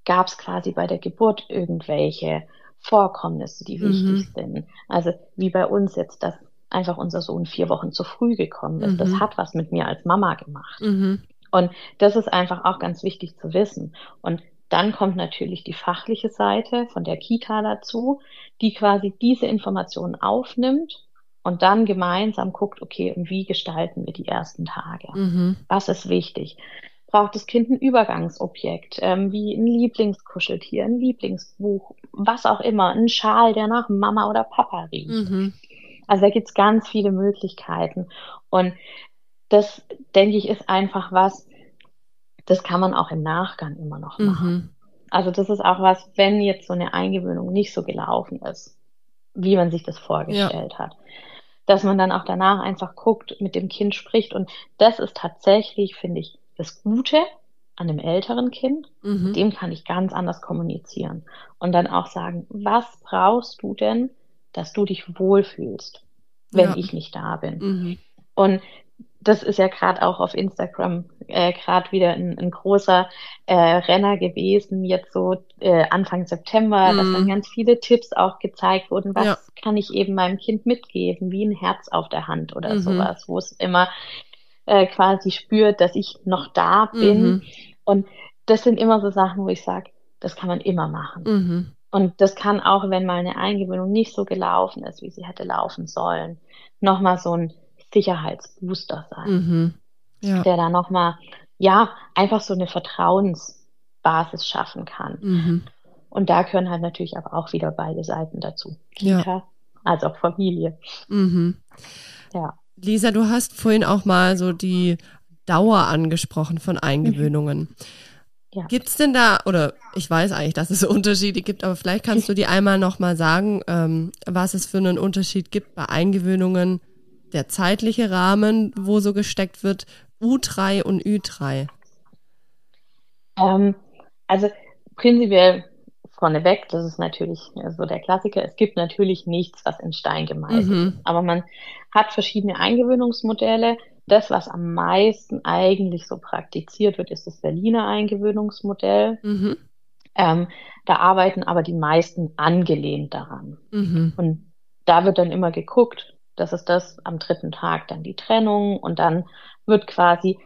gab es quasi bei der Geburt irgendwelche Vorkommnisse, die mhm. wichtig sind. Also wie bei uns jetzt, dass einfach unser Sohn vier Wochen zu früh gekommen ist. Mhm. Das hat was mit mir als Mama gemacht. Mhm. Und das ist einfach auch ganz wichtig zu wissen. Und dann kommt natürlich die fachliche Seite von der Kita dazu, die quasi diese Informationen aufnimmt und dann gemeinsam guckt, okay, und wie gestalten wir die ersten Tage? Mhm. Was ist wichtig? Braucht das Kind ein Übergangsobjekt, ähm, wie ein Lieblingskuscheltier, ein Lieblingsbuch, was auch immer, ein Schal, der nach Mama oder Papa riecht. Mhm. Also da gibt's ganz viele Möglichkeiten. Und das, denke ich, ist einfach was, das kann man auch im Nachgang immer noch machen. Mhm. Also das ist auch was, wenn jetzt so eine Eingewöhnung nicht so gelaufen ist, wie man sich das vorgestellt ja. hat, dass man dann auch danach einfach guckt, mit dem Kind spricht. Und das ist tatsächlich, finde ich, das Gute an einem älteren Kind. Mhm. Dem kann ich ganz anders kommunizieren. Und dann auch sagen, was brauchst du denn, dass du dich wohlfühlst, wenn ja. ich nicht da bin? Mhm. Und das ist ja gerade auch auf Instagram äh, gerade wieder ein, ein großer äh, Renner gewesen, jetzt so äh, Anfang September, mm. dass dann mhm. ganz viele Tipps auch gezeigt wurden, was ja. kann ich eben meinem Kind mitgeben, wie ein Herz auf der Hand oder mhm. sowas, wo es immer äh, quasi spürt, dass ich noch da bin. Mhm. Und das sind immer so Sachen, wo ich sage, das kann man immer machen. Mhm. Und das kann auch, wenn mal eine Eingewöhnung nicht so gelaufen ist, wie sie hätte laufen sollen, nochmal so ein Sicherheitsbooster sein, mhm. ja. der da nochmal, ja, einfach so eine Vertrauensbasis schaffen kann. Mhm. Und da gehören halt natürlich aber auch wieder beide Seiten dazu. Kita ja. als auch Familie. Mhm. Ja. Lisa, du hast vorhin auch mal so die Dauer angesprochen von Eingewöhnungen. Ja. Gibt es denn da, oder ich weiß eigentlich, dass es Unterschiede gibt, aber vielleicht kannst du die einmal nochmal sagen, ähm, was es für einen Unterschied gibt bei Eingewöhnungen der zeitliche Rahmen, wo so gesteckt wird, U3 und Ü3? Ähm, also prinzipiell vorneweg, das ist natürlich so der Klassiker, es gibt natürlich nichts, was in Stein gemeißelt mhm. ist. Aber man hat verschiedene Eingewöhnungsmodelle. Das, was am meisten eigentlich so praktiziert wird, ist das Berliner Eingewöhnungsmodell. Mhm. Ähm, da arbeiten aber die meisten angelehnt daran. Mhm. Und da wird dann immer geguckt, das ist das am dritten Tag dann die Trennung und dann wird quasi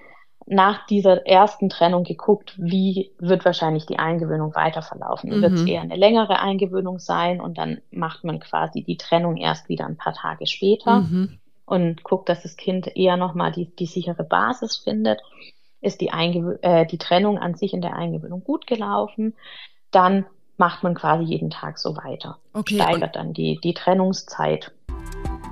nach dieser ersten Trennung geguckt, wie wird wahrscheinlich die Eingewöhnung weiter verlaufen. Mhm. Wird es eher eine längere Eingewöhnung sein und dann macht man quasi die Trennung erst wieder ein paar Tage später mhm. und guckt, dass das Kind eher nochmal die, die sichere Basis findet. Ist die, Eingewö äh, die Trennung an sich in der Eingewöhnung gut gelaufen, dann macht man quasi jeden Tag so weiter. Okay, steigert dann die, die Trennungszeit.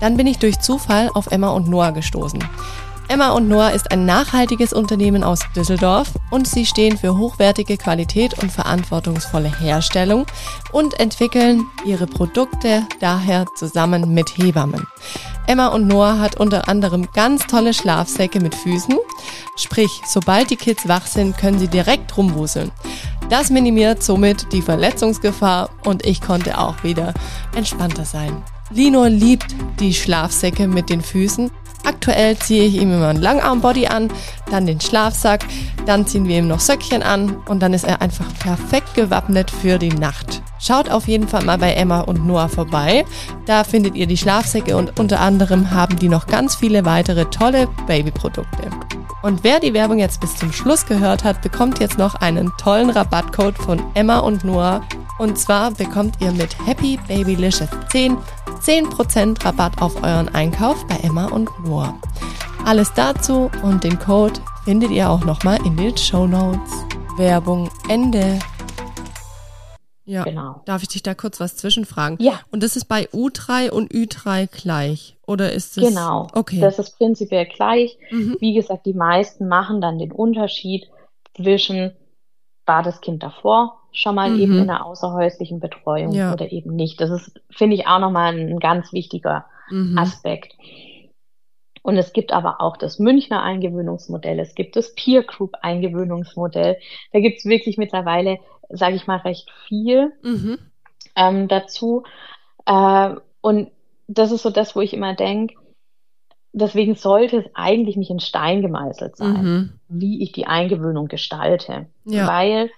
Dann bin ich durch Zufall auf Emma und Noah gestoßen. Emma und Noah ist ein nachhaltiges Unternehmen aus Düsseldorf und sie stehen für hochwertige Qualität und verantwortungsvolle Herstellung und entwickeln ihre Produkte daher zusammen mit Hebammen. Emma und Noah hat unter anderem ganz tolle Schlafsäcke mit Füßen, sprich, sobald die Kids wach sind, können sie direkt rumwuseln. Das minimiert somit die Verletzungsgefahr und ich konnte auch wieder entspannter sein. Lino liebt die Schlafsäcke mit den Füßen. Aktuell ziehe ich ihm immer einen Langarmbody an, dann den Schlafsack, dann ziehen wir ihm noch Söckchen an und dann ist er einfach perfekt gewappnet für die Nacht. Schaut auf jeden Fall mal bei Emma und Noah vorbei. Da findet ihr die Schlafsäcke und unter anderem haben die noch ganz viele weitere tolle Babyprodukte. Und wer die Werbung jetzt bis zum Schluss gehört hat, bekommt jetzt noch einen tollen Rabattcode von Emma und Noah. Und zwar bekommt ihr mit Happy Babylicious 10 10% Rabatt auf euren Einkauf bei Emma und Noah. Alles dazu und den Code findet ihr auch nochmal in den Show Notes. Werbung Ende. Ja, genau. Darf ich dich da kurz was zwischenfragen? Ja. Und das ist bei U3 und Ü3 gleich? Oder ist es? Genau. Okay. Das ist prinzipiell gleich. Mhm. Wie gesagt, die meisten machen dann den Unterschied zwischen, war das Kind davor schon mal mhm. eben in der außerhäuslichen Betreuung ja. oder eben nicht. Das ist, finde ich, auch nochmal ein ganz wichtiger mhm. Aspekt. Und es gibt aber auch das Münchner Eingewöhnungsmodell, es gibt das Peer Group Eingewöhnungsmodell. Da gibt es wirklich mittlerweile sage ich mal, recht viel mhm. ähm, dazu. Äh, und das ist so das, wo ich immer denke, deswegen sollte es eigentlich nicht in Stein gemeißelt sein, mhm. wie ich die Eingewöhnung gestalte. Ja. Weil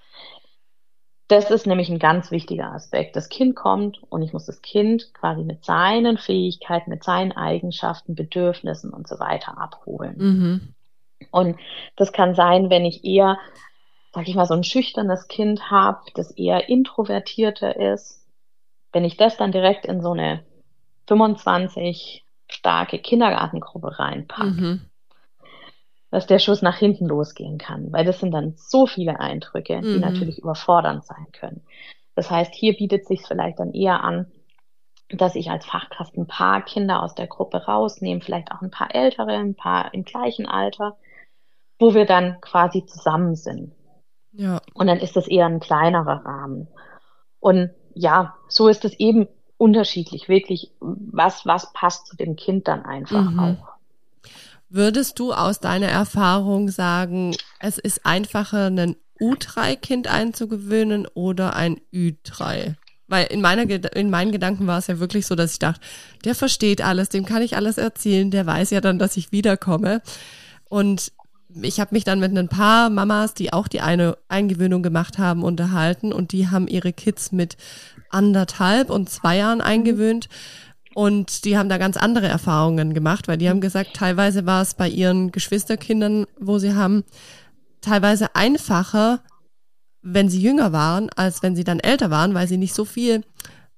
das ist nämlich ein ganz wichtiger Aspekt. Das Kind kommt und ich muss das Kind quasi mit seinen Fähigkeiten, mit seinen Eigenschaften, Bedürfnissen und so weiter abholen. Mhm. Und das kann sein, wenn ich eher, sag ich mal, so ein schüchternes Kind habe, das eher introvertierter ist. Wenn ich das dann direkt in so eine 25 starke Kindergartengruppe reinpacke, mhm dass der Schuss nach hinten losgehen kann, weil das sind dann so viele Eindrücke, die mhm. natürlich überfordernd sein können. Das heißt, hier bietet sich vielleicht dann eher an, dass ich als Fachkraft ein paar Kinder aus der Gruppe rausnehme, vielleicht auch ein paar ältere, ein paar im gleichen Alter, wo wir dann quasi zusammen sind. Ja. Und dann ist das eher ein kleinerer Rahmen. Und ja, so ist es eben unterschiedlich, wirklich, was, was passt zu dem Kind dann einfach mhm. auch. Würdest du aus deiner Erfahrung sagen, es ist einfacher, ein U3-Kind einzugewöhnen oder ein Ü3? Weil in, meiner, in meinen Gedanken war es ja wirklich so, dass ich dachte, der versteht alles, dem kann ich alles erzählen, der weiß ja dann, dass ich wiederkomme. Und ich habe mich dann mit ein paar Mamas, die auch die eine Eingewöhnung gemacht haben, unterhalten und die haben ihre Kids mit anderthalb und zwei Jahren eingewöhnt. Und die haben da ganz andere Erfahrungen gemacht, weil die haben gesagt, teilweise war es bei ihren Geschwisterkindern, wo sie haben, teilweise einfacher, wenn sie jünger waren, als wenn sie dann älter waren, weil sie nicht so viel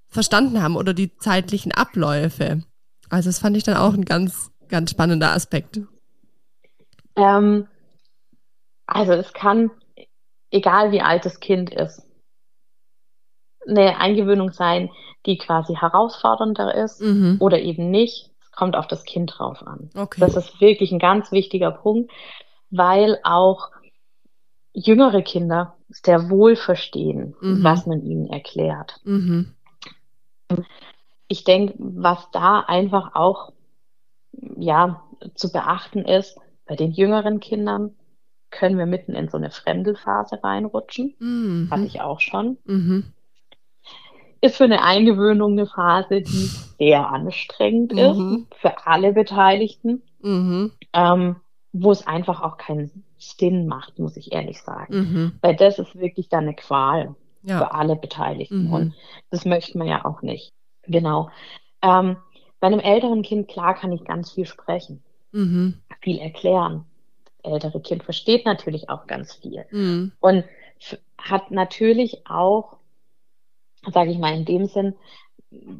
verstanden haben oder die zeitlichen Abläufe. Also das fand ich dann auch ein ganz, ganz spannender Aspekt. Ähm, also es kann, egal wie alt das Kind ist, eine Eingewöhnung sein, die quasi herausfordernder ist mhm. oder eben nicht. Es kommt auf das Kind drauf an. Okay. Das ist wirklich ein ganz wichtiger Punkt, weil auch jüngere Kinder sehr wohl verstehen, mhm. was man ihnen erklärt. Mhm. Ich denke, was da einfach auch ja zu beachten ist, bei den jüngeren Kindern können wir mitten in so eine Fremdelphase reinrutschen. Mhm. Hatte ich auch schon. Ist für eine Eingewöhnung eine Phase, die sehr anstrengend mhm. ist für alle Beteiligten, mhm. ähm, wo es einfach auch keinen Sinn macht, muss ich ehrlich sagen. Mhm. Weil das ist wirklich dann eine Qual ja. für alle Beteiligten mhm. und das möchte man ja auch nicht. Genau. Ähm, bei einem älteren Kind, klar, kann ich ganz viel sprechen, mhm. viel erklären. Das ältere Kind versteht natürlich auch ganz viel mhm. und hat natürlich auch sage ich mal in dem Sinn,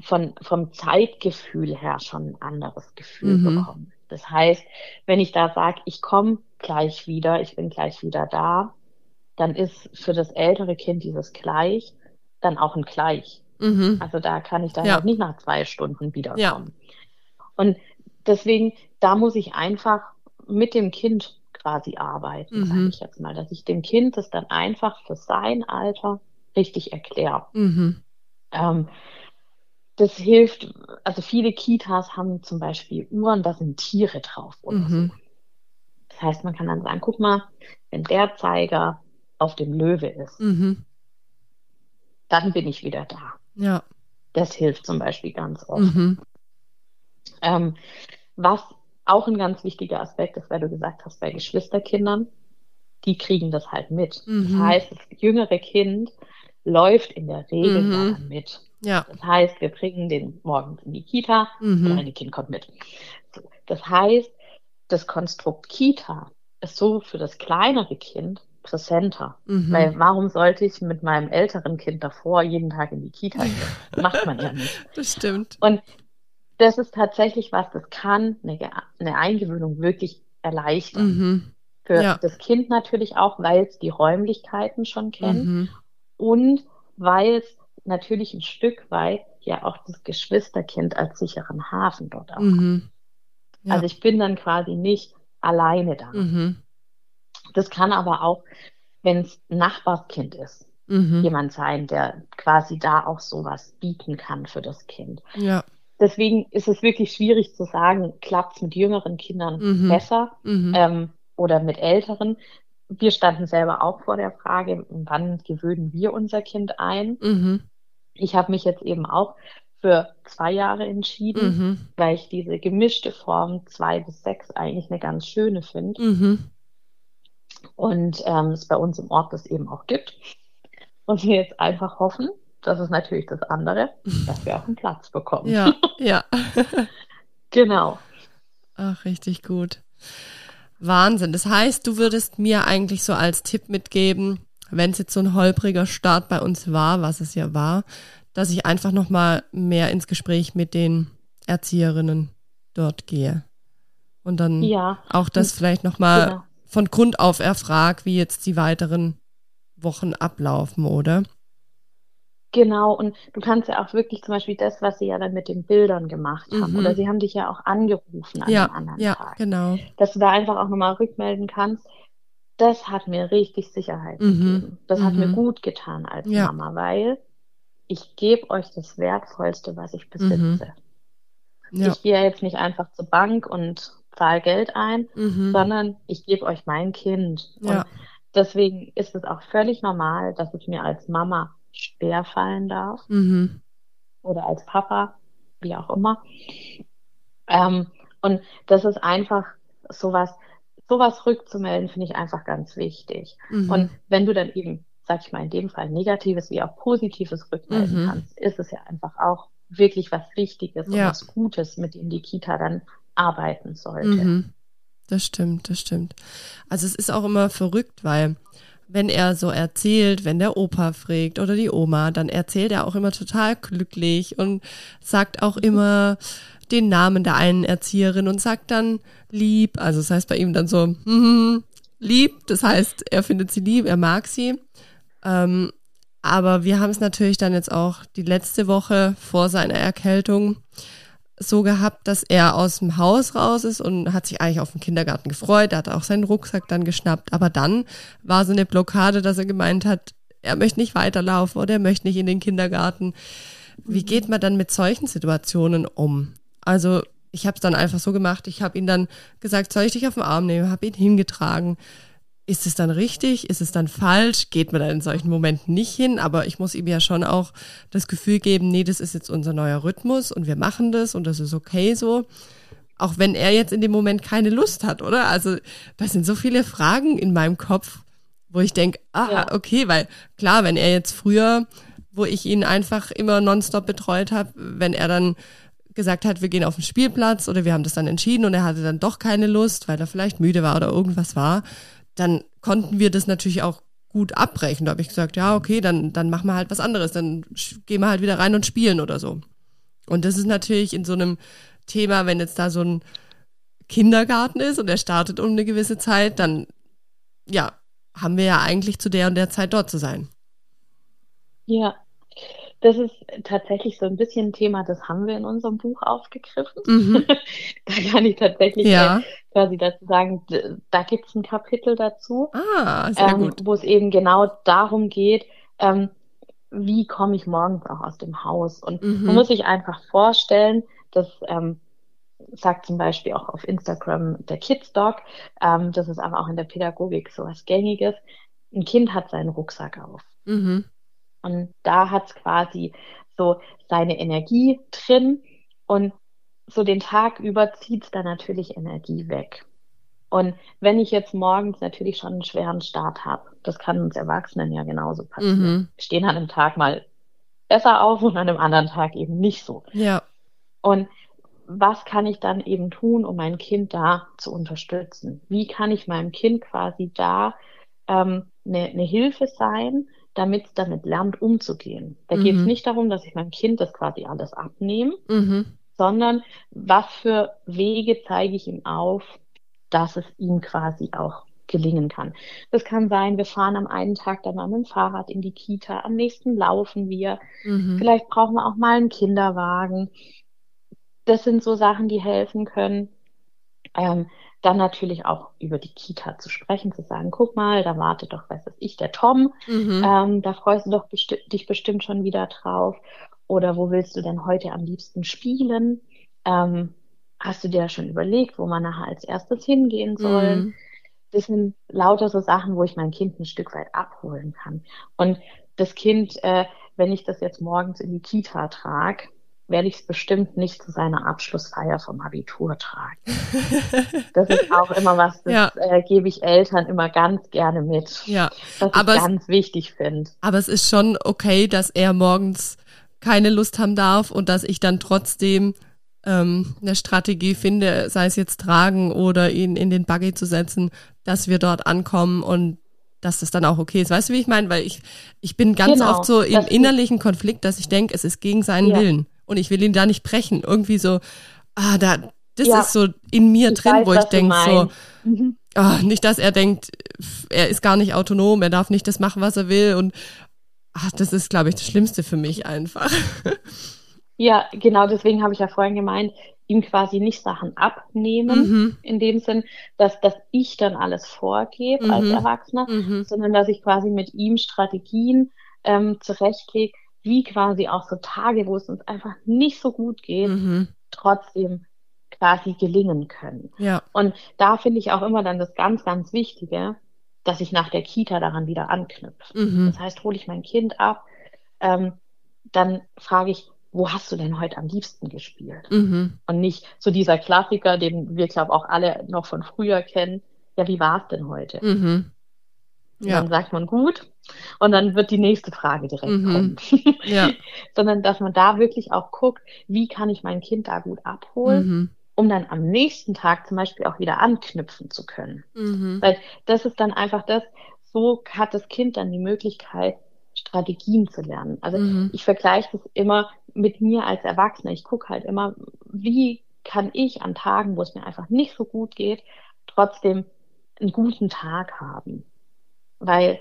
von, vom Zeitgefühl her schon ein anderes Gefühl mhm. bekommen. Das heißt, wenn ich da sage, ich komme gleich wieder, ich bin gleich wieder da, dann ist für das ältere Kind dieses gleich dann auch ein gleich. Mhm. Also da kann ich dann ja. auch nicht nach zwei Stunden wiederkommen. Ja. Und deswegen, da muss ich einfach mit dem Kind quasi arbeiten, mhm. sage ich jetzt mal, dass ich dem Kind das dann einfach für sein Alter richtig erkläre. Mhm. Ähm, das hilft, also viele Kitas haben zum Beispiel Uhren, da sind Tiere drauf oder mhm. so. Das heißt, man kann dann sagen, guck mal, wenn der Zeiger auf dem Löwe ist, mhm. dann bin ich wieder da. Ja. Das hilft zum Beispiel ganz oft. Mhm. Ähm, was auch ein ganz wichtiger Aspekt ist, weil du gesagt hast, bei Geschwisterkindern, die kriegen das halt mit. Das mhm. heißt, das jüngere Kind läuft in der Regel mhm. mit. Ja. Das heißt, wir bringen den morgens in die Kita mhm. und ein Kind kommt mit. Das heißt, das Konstrukt Kita ist so für das kleinere Kind präsenter. Mhm. Weil warum sollte ich mit meinem älteren Kind davor jeden Tag in die Kita gehen? Macht man ja nicht. Das stimmt. Und das ist tatsächlich was, das kann eine, eine Eingewöhnung wirklich erleichtern. Mhm. Für ja. das Kind natürlich auch, weil es die Räumlichkeiten schon kennt mhm und weil es natürlich ein Stück weit ja auch das Geschwisterkind als sicheren Hafen dort auch mhm. ja. Also ich bin dann quasi nicht alleine da. Mhm. Das kann aber auch, wenn es ein Nachbarskind ist, mhm. jemand sein, der quasi da auch sowas bieten kann für das Kind. Ja. Deswegen ist es wirklich schwierig zu sagen, klappt es mit jüngeren Kindern mhm. besser mhm. ähm, oder mit älteren, wir standen selber auch vor der Frage, wann gewöhnen wir unser Kind ein? Mhm. Ich habe mich jetzt eben auch für zwei Jahre entschieden, mhm. weil ich diese gemischte Form zwei bis sechs eigentlich eine ganz schöne finde. Mhm. Und ähm, es bei uns im Ort das eben auch gibt. Und wir jetzt einfach hoffen, das ist natürlich das andere, dass wir auch einen Platz bekommen. Ja, ja. genau. Ach, richtig gut. Wahnsinn. Das heißt, du würdest mir eigentlich so als Tipp mitgeben, wenn es jetzt so ein holpriger Start bei uns war, was es ja war, dass ich einfach noch mal mehr ins Gespräch mit den Erzieherinnen dort gehe und dann ja. auch das vielleicht noch mal genau. von Grund auf erfrag, wie jetzt die weiteren Wochen ablaufen, oder? Genau, und du kannst ja auch wirklich zum Beispiel das, was sie ja dann mit den Bildern gemacht haben, mhm. oder sie haben dich ja auch angerufen an ja, einem anderen ja, Tag. genau. Dass du da einfach auch nochmal rückmelden kannst, das hat mir richtig Sicherheit mhm. gegeben. Das mhm. hat mir mhm. gut getan als ja. Mama, weil ich gebe euch das Wertvollste, was ich besitze. Mhm. Ja. Ich gehe jetzt nicht einfach zur Bank und zahle Geld ein, mhm. sondern ich gebe euch mein Kind. Ja. Und deswegen ist es auch völlig normal, dass es mir als Mama schwer fallen darf. Mhm. Oder als Papa, wie auch immer. Ähm, und das ist einfach sowas, sowas rückzumelden, finde ich einfach ganz wichtig. Mhm. Und wenn du dann eben, sag ich mal, in dem Fall Negatives wie auch Positives rückmelden mhm. kannst, ist es ja einfach auch wirklich was Wichtiges ja. und was Gutes, mit dem die Kita dann arbeiten sollte. Mhm. Das stimmt, das stimmt. Also es ist auch immer verrückt, weil wenn er so erzählt, wenn der Opa fragt oder die Oma, dann erzählt er auch immer total glücklich und sagt auch immer den Namen der einen Erzieherin und sagt dann lieb. Also das heißt bei ihm dann so, hm, lieb. Das heißt, er findet sie lieb, er mag sie. Ähm, aber wir haben es natürlich dann jetzt auch die letzte Woche vor seiner Erkältung so gehabt, dass er aus dem Haus raus ist und hat sich eigentlich auf den Kindergarten gefreut. Er hat auch seinen Rucksack dann geschnappt. Aber dann war so eine Blockade, dass er gemeint hat, er möchte nicht weiterlaufen oder er möchte nicht in den Kindergarten. Wie geht man dann mit solchen Situationen um? Also ich habe es dann einfach so gemacht. Ich habe ihn dann gesagt, soll ich dich auf den Arm nehmen? Habe ihn hingetragen ist es dann richtig? Ist es dann falsch? Geht man dann in solchen Momenten nicht hin? Aber ich muss ihm ja schon auch das Gefühl geben, nee, das ist jetzt unser neuer Rhythmus und wir machen das und das ist okay so. Auch wenn er jetzt in dem Moment keine Lust hat, oder? Also, das sind so viele Fragen in meinem Kopf, wo ich denke, ah, ja. okay, weil klar, wenn er jetzt früher, wo ich ihn einfach immer nonstop betreut habe, wenn er dann gesagt hat, wir gehen auf den Spielplatz oder wir haben das dann entschieden und er hatte dann doch keine Lust, weil er vielleicht müde war oder irgendwas war, dann konnten wir das natürlich auch gut abbrechen. Da habe ich gesagt, ja, okay, dann, dann machen wir halt was anderes. Dann gehen wir halt wieder rein und spielen oder so. Und das ist natürlich in so einem Thema, wenn jetzt da so ein Kindergarten ist und er startet um eine gewisse Zeit, dann ja, haben wir ja eigentlich zu der und der Zeit dort zu sein. Ja, das ist tatsächlich so ein bisschen ein Thema, das haben wir in unserem Buch aufgegriffen. Mhm. da kann ich tatsächlich ja. Quasi dazu sagen, da gibt es ein Kapitel dazu, ah, ähm, wo es eben genau darum geht, ähm, wie komme ich morgens auch aus dem Haus. Und mhm. man muss sich einfach vorstellen, dass ähm, sagt zum Beispiel auch auf Instagram der Kids Dog, ähm, das ist aber auch in der Pädagogik so was Gängiges. Ein Kind hat seinen Rucksack auf. Mhm. Und da hat es quasi so seine Energie drin und so den Tag über zieht es dann natürlich Energie weg. Und wenn ich jetzt morgens natürlich schon einen schweren Start habe, das kann uns Erwachsenen ja genauso passieren. Mhm. Wir stehen an einem Tag mal besser auf und an einem anderen Tag eben nicht so. Ja. Und was kann ich dann eben tun, um mein Kind da zu unterstützen? Wie kann ich meinem Kind quasi da ähm, eine, eine Hilfe sein, damit es damit lernt, umzugehen. Da mhm. geht es nicht darum, dass ich meinem Kind das quasi alles abnehme, mhm. sondern was für Wege zeige ich ihm auf, dass es ihm quasi auch gelingen kann. Das kann sein, wir fahren am einen Tag dann mal mit dem Fahrrad in die Kita, am nächsten laufen wir. Mhm. Vielleicht brauchen wir auch mal einen Kinderwagen. Das sind so Sachen, die helfen können. Ähm, dann natürlich auch über die Kita zu sprechen, zu sagen, guck mal, da wartet doch, weiß ich, der Tom, mhm. ähm, da freust du doch besti dich bestimmt schon wieder drauf. Oder wo willst du denn heute am liebsten spielen? Ähm, hast du dir schon überlegt, wo man nachher als erstes hingehen soll? Mhm. das sind lauter so Sachen, wo ich mein Kind ein Stück weit abholen kann. Und das Kind, äh, wenn ich das jetzt morgens in die Kita trage, werde ich es bestimmt nicht zu seiner Abschlussfeier vom Abitur tragen. das ist auch immer was, das ja. äh, gebe ich Eltern immer ganz gerne mit. Ja, was aber ich ganz wichtig finde. Aber es ist schon okay, dass er morgens keine Lust haben darf und dass ich dann trotzdem ähm, eine Strategie finde, sei es jetzt tragen oder ihn in den Buggy zu setzen, dass wir dort ankommen und dass das dann auch okay ist. Weißt du, wie ich meine? Weil ich, ich bin ganz genau, oft so im innerlichen Konflikt, dass ich denke, es ist gegen seinen ja. Willen und ich will ihn da nicht brechen. Irgendwie so, ah, da, das ja. ist so in mir ich drin, weiß, wo ich denke so, mhm. ah, nicht, dass er denkt, er ist gar nicht autonom, er darf nicht das machen, was er will und ach, das ist, glaube ich, das Schlimmste für mich einfach. Ja, genau, deswegen habe ich ja vorhin gemeint, ihm quasi nicht Sachen abnehmen, mhm. in dem Sinn, dass, dass ich dann alles vorgebe mhm. als Erwachsener, mhm. sondern dass ich quasi mit ihm Strategien ähm, zurechtlege, wie quasi auch so Tage, wo es uns einfach nicht so gut geht, mhm. trotzdem quasi gelingen können. Ja. Und da finde ich auch immer dann das ganz, ganz Wichtige, dass ich nach der Kita daran wieder anknüpfe. Mhm. Das heißt, hole ich mein Kind ab, ähm, dann frage ich, wo hast du denn heute am liebsten gespielt? Mhm. Und nicht so dieser Klassiker, den wir, glaube auch alle noch von früher kennen. Ja, wie war es denn heute? Mhm. Ja. Dann sagt man gut und dann wird die nächste Frage direkt mhm. kommen. Ja. Sondern dass man da wirklich auch guckt, wie kann ich mein Kind da gut abholen, mhm. um dann am nächsten Tag zum Beispiel auch wieder anknüpfen zu können. Mhm. Weil das ist dann einfach das, so hat das Kind dann die Möglichkeit, Strategien zu lernen. Also mhm. ich vergleiche das immer mit mir als Erwachsener. Ich gucke halt immer, wie kann ich an Tagen, wo es mir einfach nicht so gut geht, trotzdem einen guten Tag haben. Weil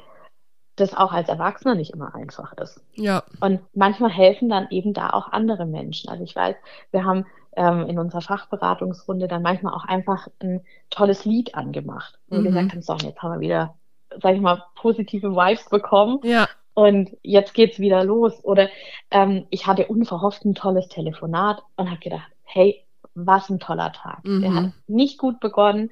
das auch als Erwachsener nicht immer einfach ist. Ja. Und manchmal helfen dann eben da auch andere Menschen. Also ich weiß, wir haben ähm, in unserer Fachberatungsrunde dann manchmal auch einfach ein tolles Lied angemacht. Und mhm. gesagt haben, so, jetzt haben wir wieder, sag ich mal, positive Vibes bekommen. Ja und jetzt geht's wieder los. Oder ähm, ich hatte unverhofft ein tolles Telefonat und habe gedacht, hey, was ein toller Tag. Mhm. Der hat nicht gut begonnen,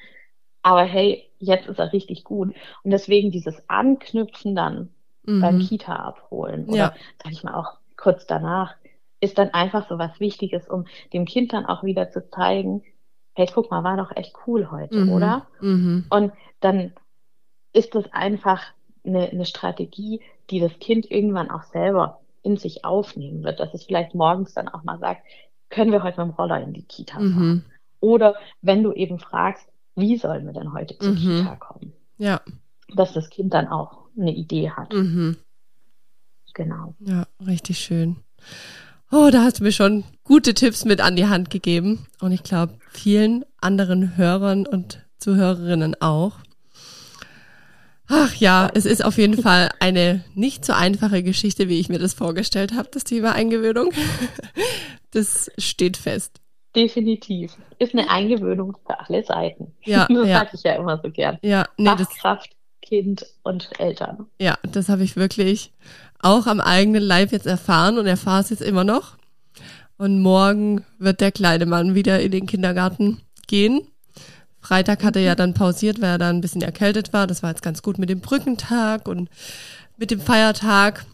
aber hey, jetzt ist er richtig gut. Und deswegen dieses Anknüpfen dann mhm. beim Kita abholen oder ja. sag ich mal auch kurz danach, ist dann einfach so was Wichtiges, um dem Kind dann auch wieder zu zeigen, hey, guck mal, war doch echt cool heute, mhm. oder? Mhm. Und dann ist das einfach eine, eine Strategie, die das Kind irgendwann auch selber in sich aufnehmen wird, dass es vielleicht morgens dann auch mal sagt, können wir heute mit dem Roller in die Kita fahren? Mhm. Oder wenn du eben fragst, wie sollen wir denn heute zur mhm. Kita kommen? Ja. Dass das Kind dann auch eine Idee hat. Mhm. Genau. Ja, richtig schön. Oh, da hast du mir schon gute Tipps mit an die Hand gegeben. Und ich glaube, vielen anderen Hörern und Zuhörerinnen auch. Ach ja, es ist auf jeden Fall eine nicht so einfache Geschichte, wie ich mir das vorgestellt habe, das Thema Eingewöhnung. Das steht fest. Definitiv. Ist eine Eingewöhnung für alle Seiten. Ja, das ja. sage ich ja immer so gern. Ja, nee, Fachkraft, Kind und Eltern. Ja, das habe ich wirklich auch am eigenen Leib jetzt erfahren und erfahre es jetzt immer noch. Und morgen wird der kleine Mann wieder in den Kindergarten gehen. Freitag hat er ja dann pausiert, weil er dann ein bisschen erkältet war. Das war jetzt ganz gut mit dem Brückentag und mit dem Feiertag.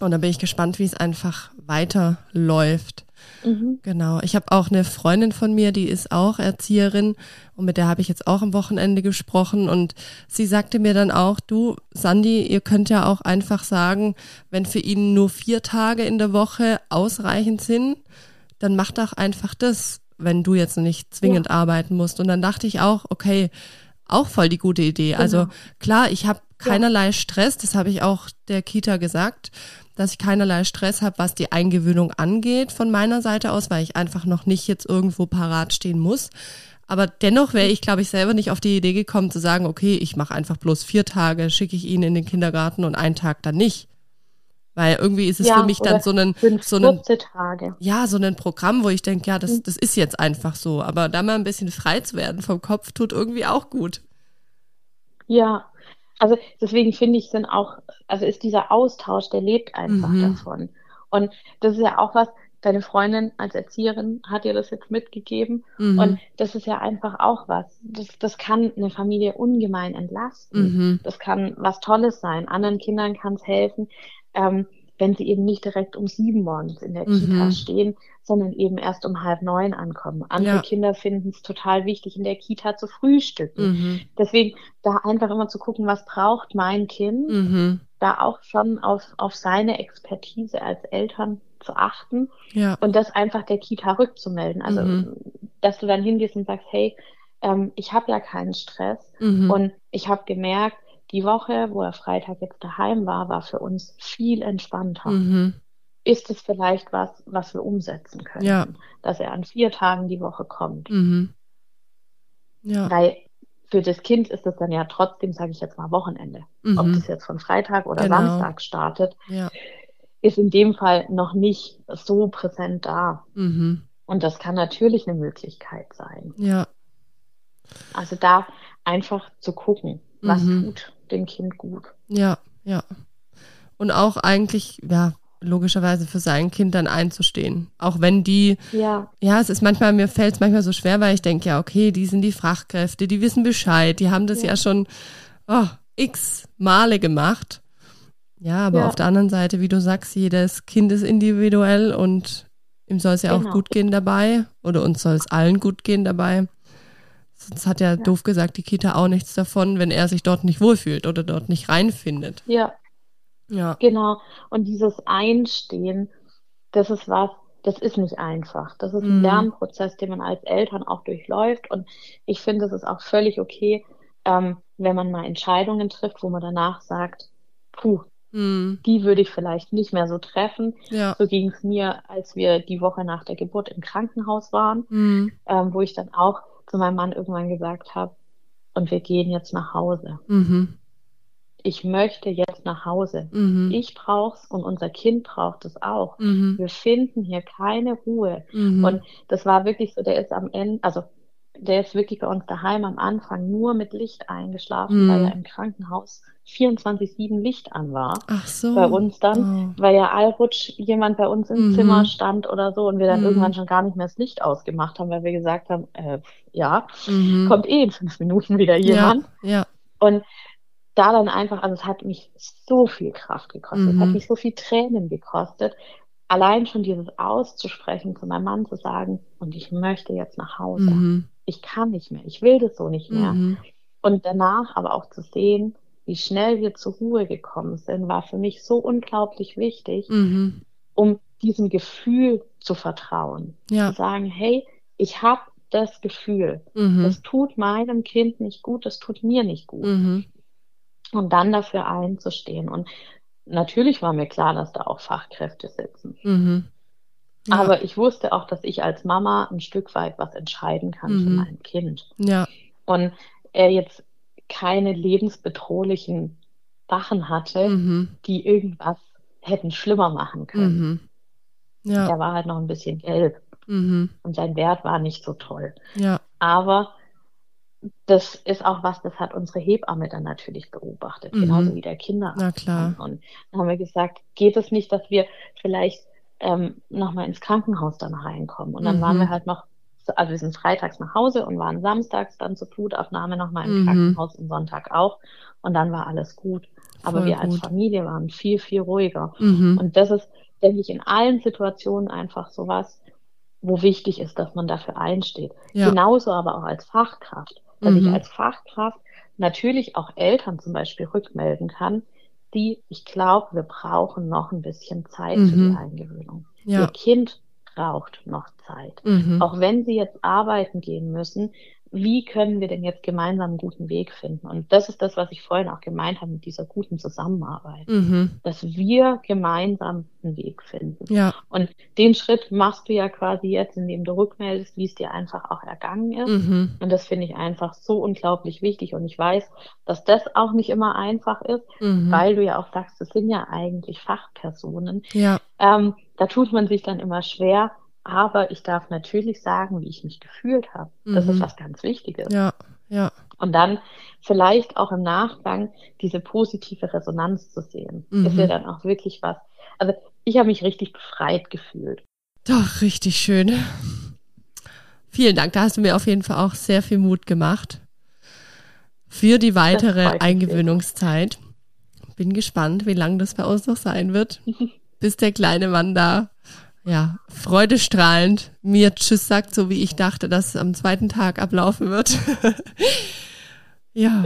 Und da bin ich gespannt, wie es einfach weiterläuft. Mhm. Genau. Ich habe auch eine Freundin von mir, die ist auch Erzieherin und mit der habe ich jetzt auch am Wochenende gesprochen und sie sagte mir dann auch, du, Sandy, ihr könnt ja auch einfach sagen, wenn für ihn nur vier Tage in der Woche ausreichend sind, dann macht doch einfach das wenn du jetzt nicht zwingend ja. arbeiten musst. Und dann dachte ich auch, okay, auch voll die gute Idee. Genau. Also klar, ich habe keinerlei Stress, das habe ich auch der Kita gesagt, dass ich keinerlei Stress habe, was die Eingewöhnung angeht von meiner Seite aus, weil ich einfach noch nicht jetzt irgendwo parat stehen muss. Aber dennoch wäre ich, glaube ich, selber nicht auf die Idee gekommen zu sagen, okay, ich mache einfach bloß vier Tage, schicke ich ihn in den Kindergarten und einen Tag dann nicht. Weil irgendwie ist es ja, für mich dann so ein, so ein, Tage. ja, so ein Programm, wo ich denke, ja, das, hm. das ist jetzt einfach so. Aber da mal ein bisschen frei zu werden vom Kopf, tut irgendwie auch gut. Ja, also deswegen finde ich dann auch, also ist dieser Austausch, der lebt einfach mhm. davon. Und das ist ja auch was, deine Freundin als Erzieherin hat dir das jetzt mitgegeben. Mhm. Und das ist ja einfach auch was. Das, das kann eine Familie ungemein entlasten. Mhm. Das kann was Tolles sein. Anderen Kindern kann es helfen, ähm, wenn sie eben nicht direkt um sieben morgens in der mhm. Kita stehen, sondern eben erst um halb neun ankommen. Andere ja. Kinder finden es total wichtig, in der Kita zu frühstücken. Mhm. Deswegen da einfach immer zu gucken, was braucht mein Kind, mhm. da auch schon auf, auf seine Expertise als Eltern zu achten ja. und das einfach der Kita rückzumelden. Also, mhm. dass du dann hingehst und sagst, hey, ähm, ich habe ja keinen Stress mhm. und ich habe gemerkt, die Woche, wo er Freitag jetzt daheim war, war für uns viel entspannter. Mhm. Ist es vielleicht was, was wir umsetzen können? Ja. Dass er an vier Tagen die Woche kommt. Mhm. Ja. Weil für das Kind ist es dann ja trotzdem, sage ich jetzt mal, Wochenende. Mhm. Ob das jetzt von Freitag oder genau. Samstag startet, ja. ist in dem Fall noch nicht so präsent da. Mhm. Und das kann natürlich eine Möglichkeit sein. Ja. Also da einfach zu gucken, was mhm. tut dem Kind gut. Ja, ja. Und auch eigentlich, ja, logischerweise für sein Kind dann einzustehen. Auch wenn die, ja, ja es ist manchmal, mir fällt es manchmal so schwer, weil ich denke, ja, okay, die sind die Fachkräfte, die wissen Bescheid, die haben das ja, ja schon oh, x Male gemacht. Ja, aber ja. auf der anderen Seite, wie du sagst, jedes Kind ist individuell und ihm soll es ja genau. auch gut gehen dabei oder uns soll es allen gut gehen dabei. Sonst hat ja, ja, doof gesagt die Kita auch nichts davon, wenn er sich dort nicht wohlfühlt oder dort nicht reinfindet. Ja. Ja. Genau. Und dieses Einstehen, das ist was, das ist nicht einfach. Das ist ein mhm. Lernprozess, den man als Eltern auch durchläuft. Und ich finde, es ist auch völlig okay, ähm, wenn man mal Entscheidungen trifft, wo man danach sagt, puh, mhm. die würde ich vielleicht nicht mehr so treffen. Ja. So ging es mir, als wir die Woche nach der Geburt im Krankenhaus waren, mhm. ähm, wo ich dann auch zu meinem Mann irgendwann gesagt habe, und wir gehen jetzt nach Hause. Mhm. Ich möchte jetzt nach Hause. Mhm. Ich brauch's und unser Kind braucht es auch. Mhm. Wir finden hier keine Ruhe. Mhm. Und das war wirklich so, der ist am Ende, also der ist wirklich bei uns daheim am Anfang nur mit Licht eingeschlafen, weil mhm. er im Krankenhaus 24-7 Licht an war. Ach so. Bei uns dann, oh. weil ja allrutsch jemand bei uns im mhm. Zimmer stand oder so und wir dann mhm. irgendwann schon gar nicht mehr das Licht ausgemacht haben, weil wir gesagt haben, äh, ja, mhm. kommt eh in fünf Minuten wieder jemand. Ja, ja. Und da dann einfach, also es hat mich so viel Kraft gekostet, es hat mhm. mich so viel Tränen gekostet, allein schon dieses auszusprechen, zu meinem Mann zu sagen, und ich möchte jetzt nach Hause. Mhm. Ich kann nicht mehr, ich will das so nicht mehr. Mhm. Und danach aber auch zu sehen, wie schnell wir zur Ruhe gekommen sind, war für mich so unglaublich wichtig, mhm. um diesem Gefühl zu vertrauen. Ja. Zu sagen, hey, ich habe das Gefühl, mhm. das tut meinem Kind nicht gut, das tut mir nicht gut. Mhm. Und dann dafür einzustehen. Und natürlich war mir klar, dass da auch Fachkräfte sitzen. Mhm. Ja. Aber ich wusste auch, dass ich als Mama ein Stück weit was entscheiden kann für mhm. mein Kind. Ja. Und er jetzt keine lebensbedrohlichen Sachen hatte, mhm. die irgendwas hätten schlimmer machen können. Mhm. Ja. Er war halt noch ein bisschen gelb mhm. und sein Wert war nicht so toll. Ja. Aber das ist auch was, das hat unsere Hebamme dann natürlich beobachtet, mhm. genauso wie der Kinderarzt. Na klar. Und dann haben wir gesagt, geht es nicht, dass wir vielleicht ähm, nochmal ins Krankenhaus dann reinkommen? Und dann mhm. waren wir halt noch also wir sind freitags nach Hause und waren samstags dann zur Blutaufnahme nochmal im mhm. Krankenhaus und Sonntag auch. Und dann war alles gut. Aber Voll wir als Familie waren viel, viel ruhiger. Mhm. Und das ist, denke ich, in allen Situationen einfach sowas, wo wichtig ist, dass man dafür einsteht. Ja. Genauso aber auch als Fachkraft. Dass mhm. ich als Fachkraft natürlich auch Eltern zum Beispiel rückmelden kann, die, ich glaube, wir brauchen noch ein bisschen Zeit für die mhm. Eingewöhnung. Ja. Ihr Kind braucht noch Zeit. Mhm. Auch wenn sie jetzt arbeiten gehen müssen, wie können wir denn jetzt gemeinsam einen guten Weg finden? Und das ist das, was ich vorhin auch gemeint habe mit dieser guten Zusammenarbeit, mhm. dass wir gemeinsam einen Weg finden. Ja. Und den Schritt machst du ja quasi jetzt, indem du rückmeldest, wie es dir einfach auch ergangen ist. Mhm. Und das finde ich einfach so unglaublich wichtig. Und ich weiß, dass das auch nicht immer einfach ist, mhm. weil du ja auch sagst, das sind ja eigentlich Fachpersonen. Ja. Ähm, da tut man sich dann immer schwer, aber ich darf natürlich sagen, wie ich mich gefühlt habe. Das mhm. ist was ganz Wichtiges. Ja, ja. Und dann vielleicht auch im Nachgang diese positive Resonanz zu sehen. Mhm. Ist ja dann auch wirklich was. Also ich habe mich richtig befreit gefühlt. Doch, richtig schön. Vielen Dank. Da hast du mir auf jeden Fall auch sehr viel Mut gemacht für die weitere Eingewöhnungszeit. Bin gespannt, wie lang das bei uns noch sein wird, bis der kleine Mann da, ja, freudestrahlend mir Tschüss sagt, so wie ich dachte, dass es am zweiten Tag ablaufen wird. ja.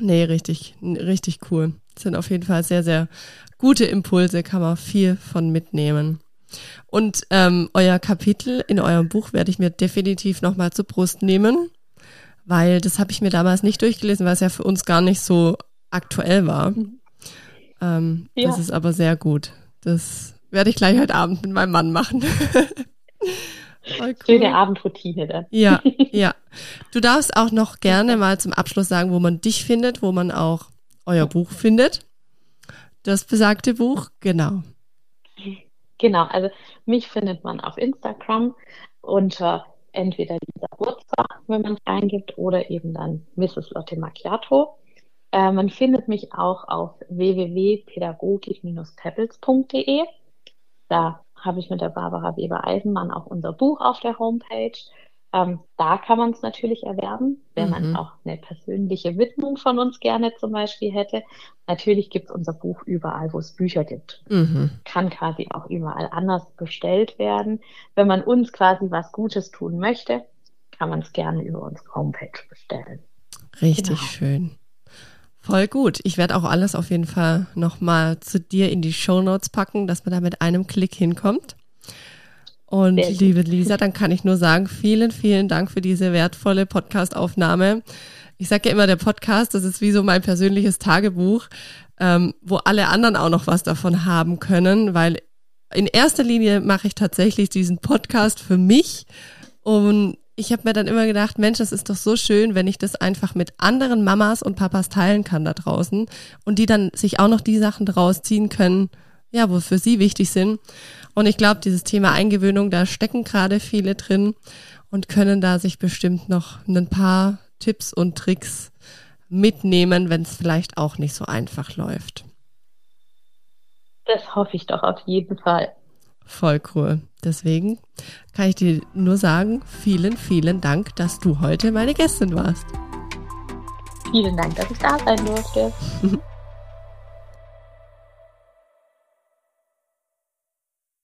Nee, richtig, richtig cool. Das sind auf jeden Fall sehr, sehr gute Impulse, kann man viel von mitnehmen. Und ähm, euer Kapitel in eurem Buch werde ich mir definitiv nochmal zur Brust nehmen, weil das habe ich mir damals nicht durchgelesen, weil es ja für uns gar nicht so aktuell war. Mhm. Ähm, ja. Das ist aber sehr gut. Das werde ich gleich heute Abend mit meinem Mann machen. cool. Schöne Abendroutine dann. Ja, ja. Du darfst auch noch gerne mal zum Abschluss sagen, wo man dich findet, wo man auch euer Buch findet. Das besagte Buch, genau. Genau, also mich findet man auf Instagram unter entweder Lisa Wurzer, wenn man es eingibt, oder eben dann Mrs. Lotte Macchiato. Äh, man findet mich auch auf www.pädagogik-pebbles.de. Da habe ich mit der Barbara Weber-Eisenmann auch unser Buch auf der Homepage. Ähm, da kann man es natürlich erwerben, wenn mhm. man auch eine persönliche Widmung von uns gerne zum Beispiel hätte. Natürlich gibt es unser Buch überall, wo es Bücher gibt. Mhm. Kann quasi auch überall anders bestellt werden. Wenn man uns quasi was Gutes tun möchte, kann man es gerne über unsere Homepage bestellen. Richtig genau. schön. Voll gut. Ich werde auch alles auf jeden Fall nochmal zu dir in die Show Notes packen, dass man da mit einem Klick hinkommt. Und liebe Lisa, dann kann ich nur sagen, vielen, vielen Dank für diese wertvolle Podcast-Aufnahme. Ich sage ja immer, der Podcast, das ist wie so mein persönliches Tagebuch, ähm, wo alle anderen auch noch was davon haben können, weil in erster Linie mache ich tatsächlich diesen Podcast für mich und ich habe mir dann immer gedacht, Mensch, das ist doch so schön, wenn ich das einfach mit anderen Mamas und Papas teilen kann da draußen und die dann sich auch noch die Sachen draus ziehen können, ja, wo für sie wichtig sind. Und ich glaube, dieses Thema Eingewöhnung, da stecken gerade viele drin und können da sich bestimmt noch ein paar Tipps und Tricks mitnehmen, wenn es vielleicht auch nicht so einfach läuft. Das hoffe ich doch auf jeden Fall. Voll cool. Deswegen kann ich dir nur sagen, vielen, vielen Dank, dass du heute meine Gästin warst. Vielen Dank, dass ich da sein durfte.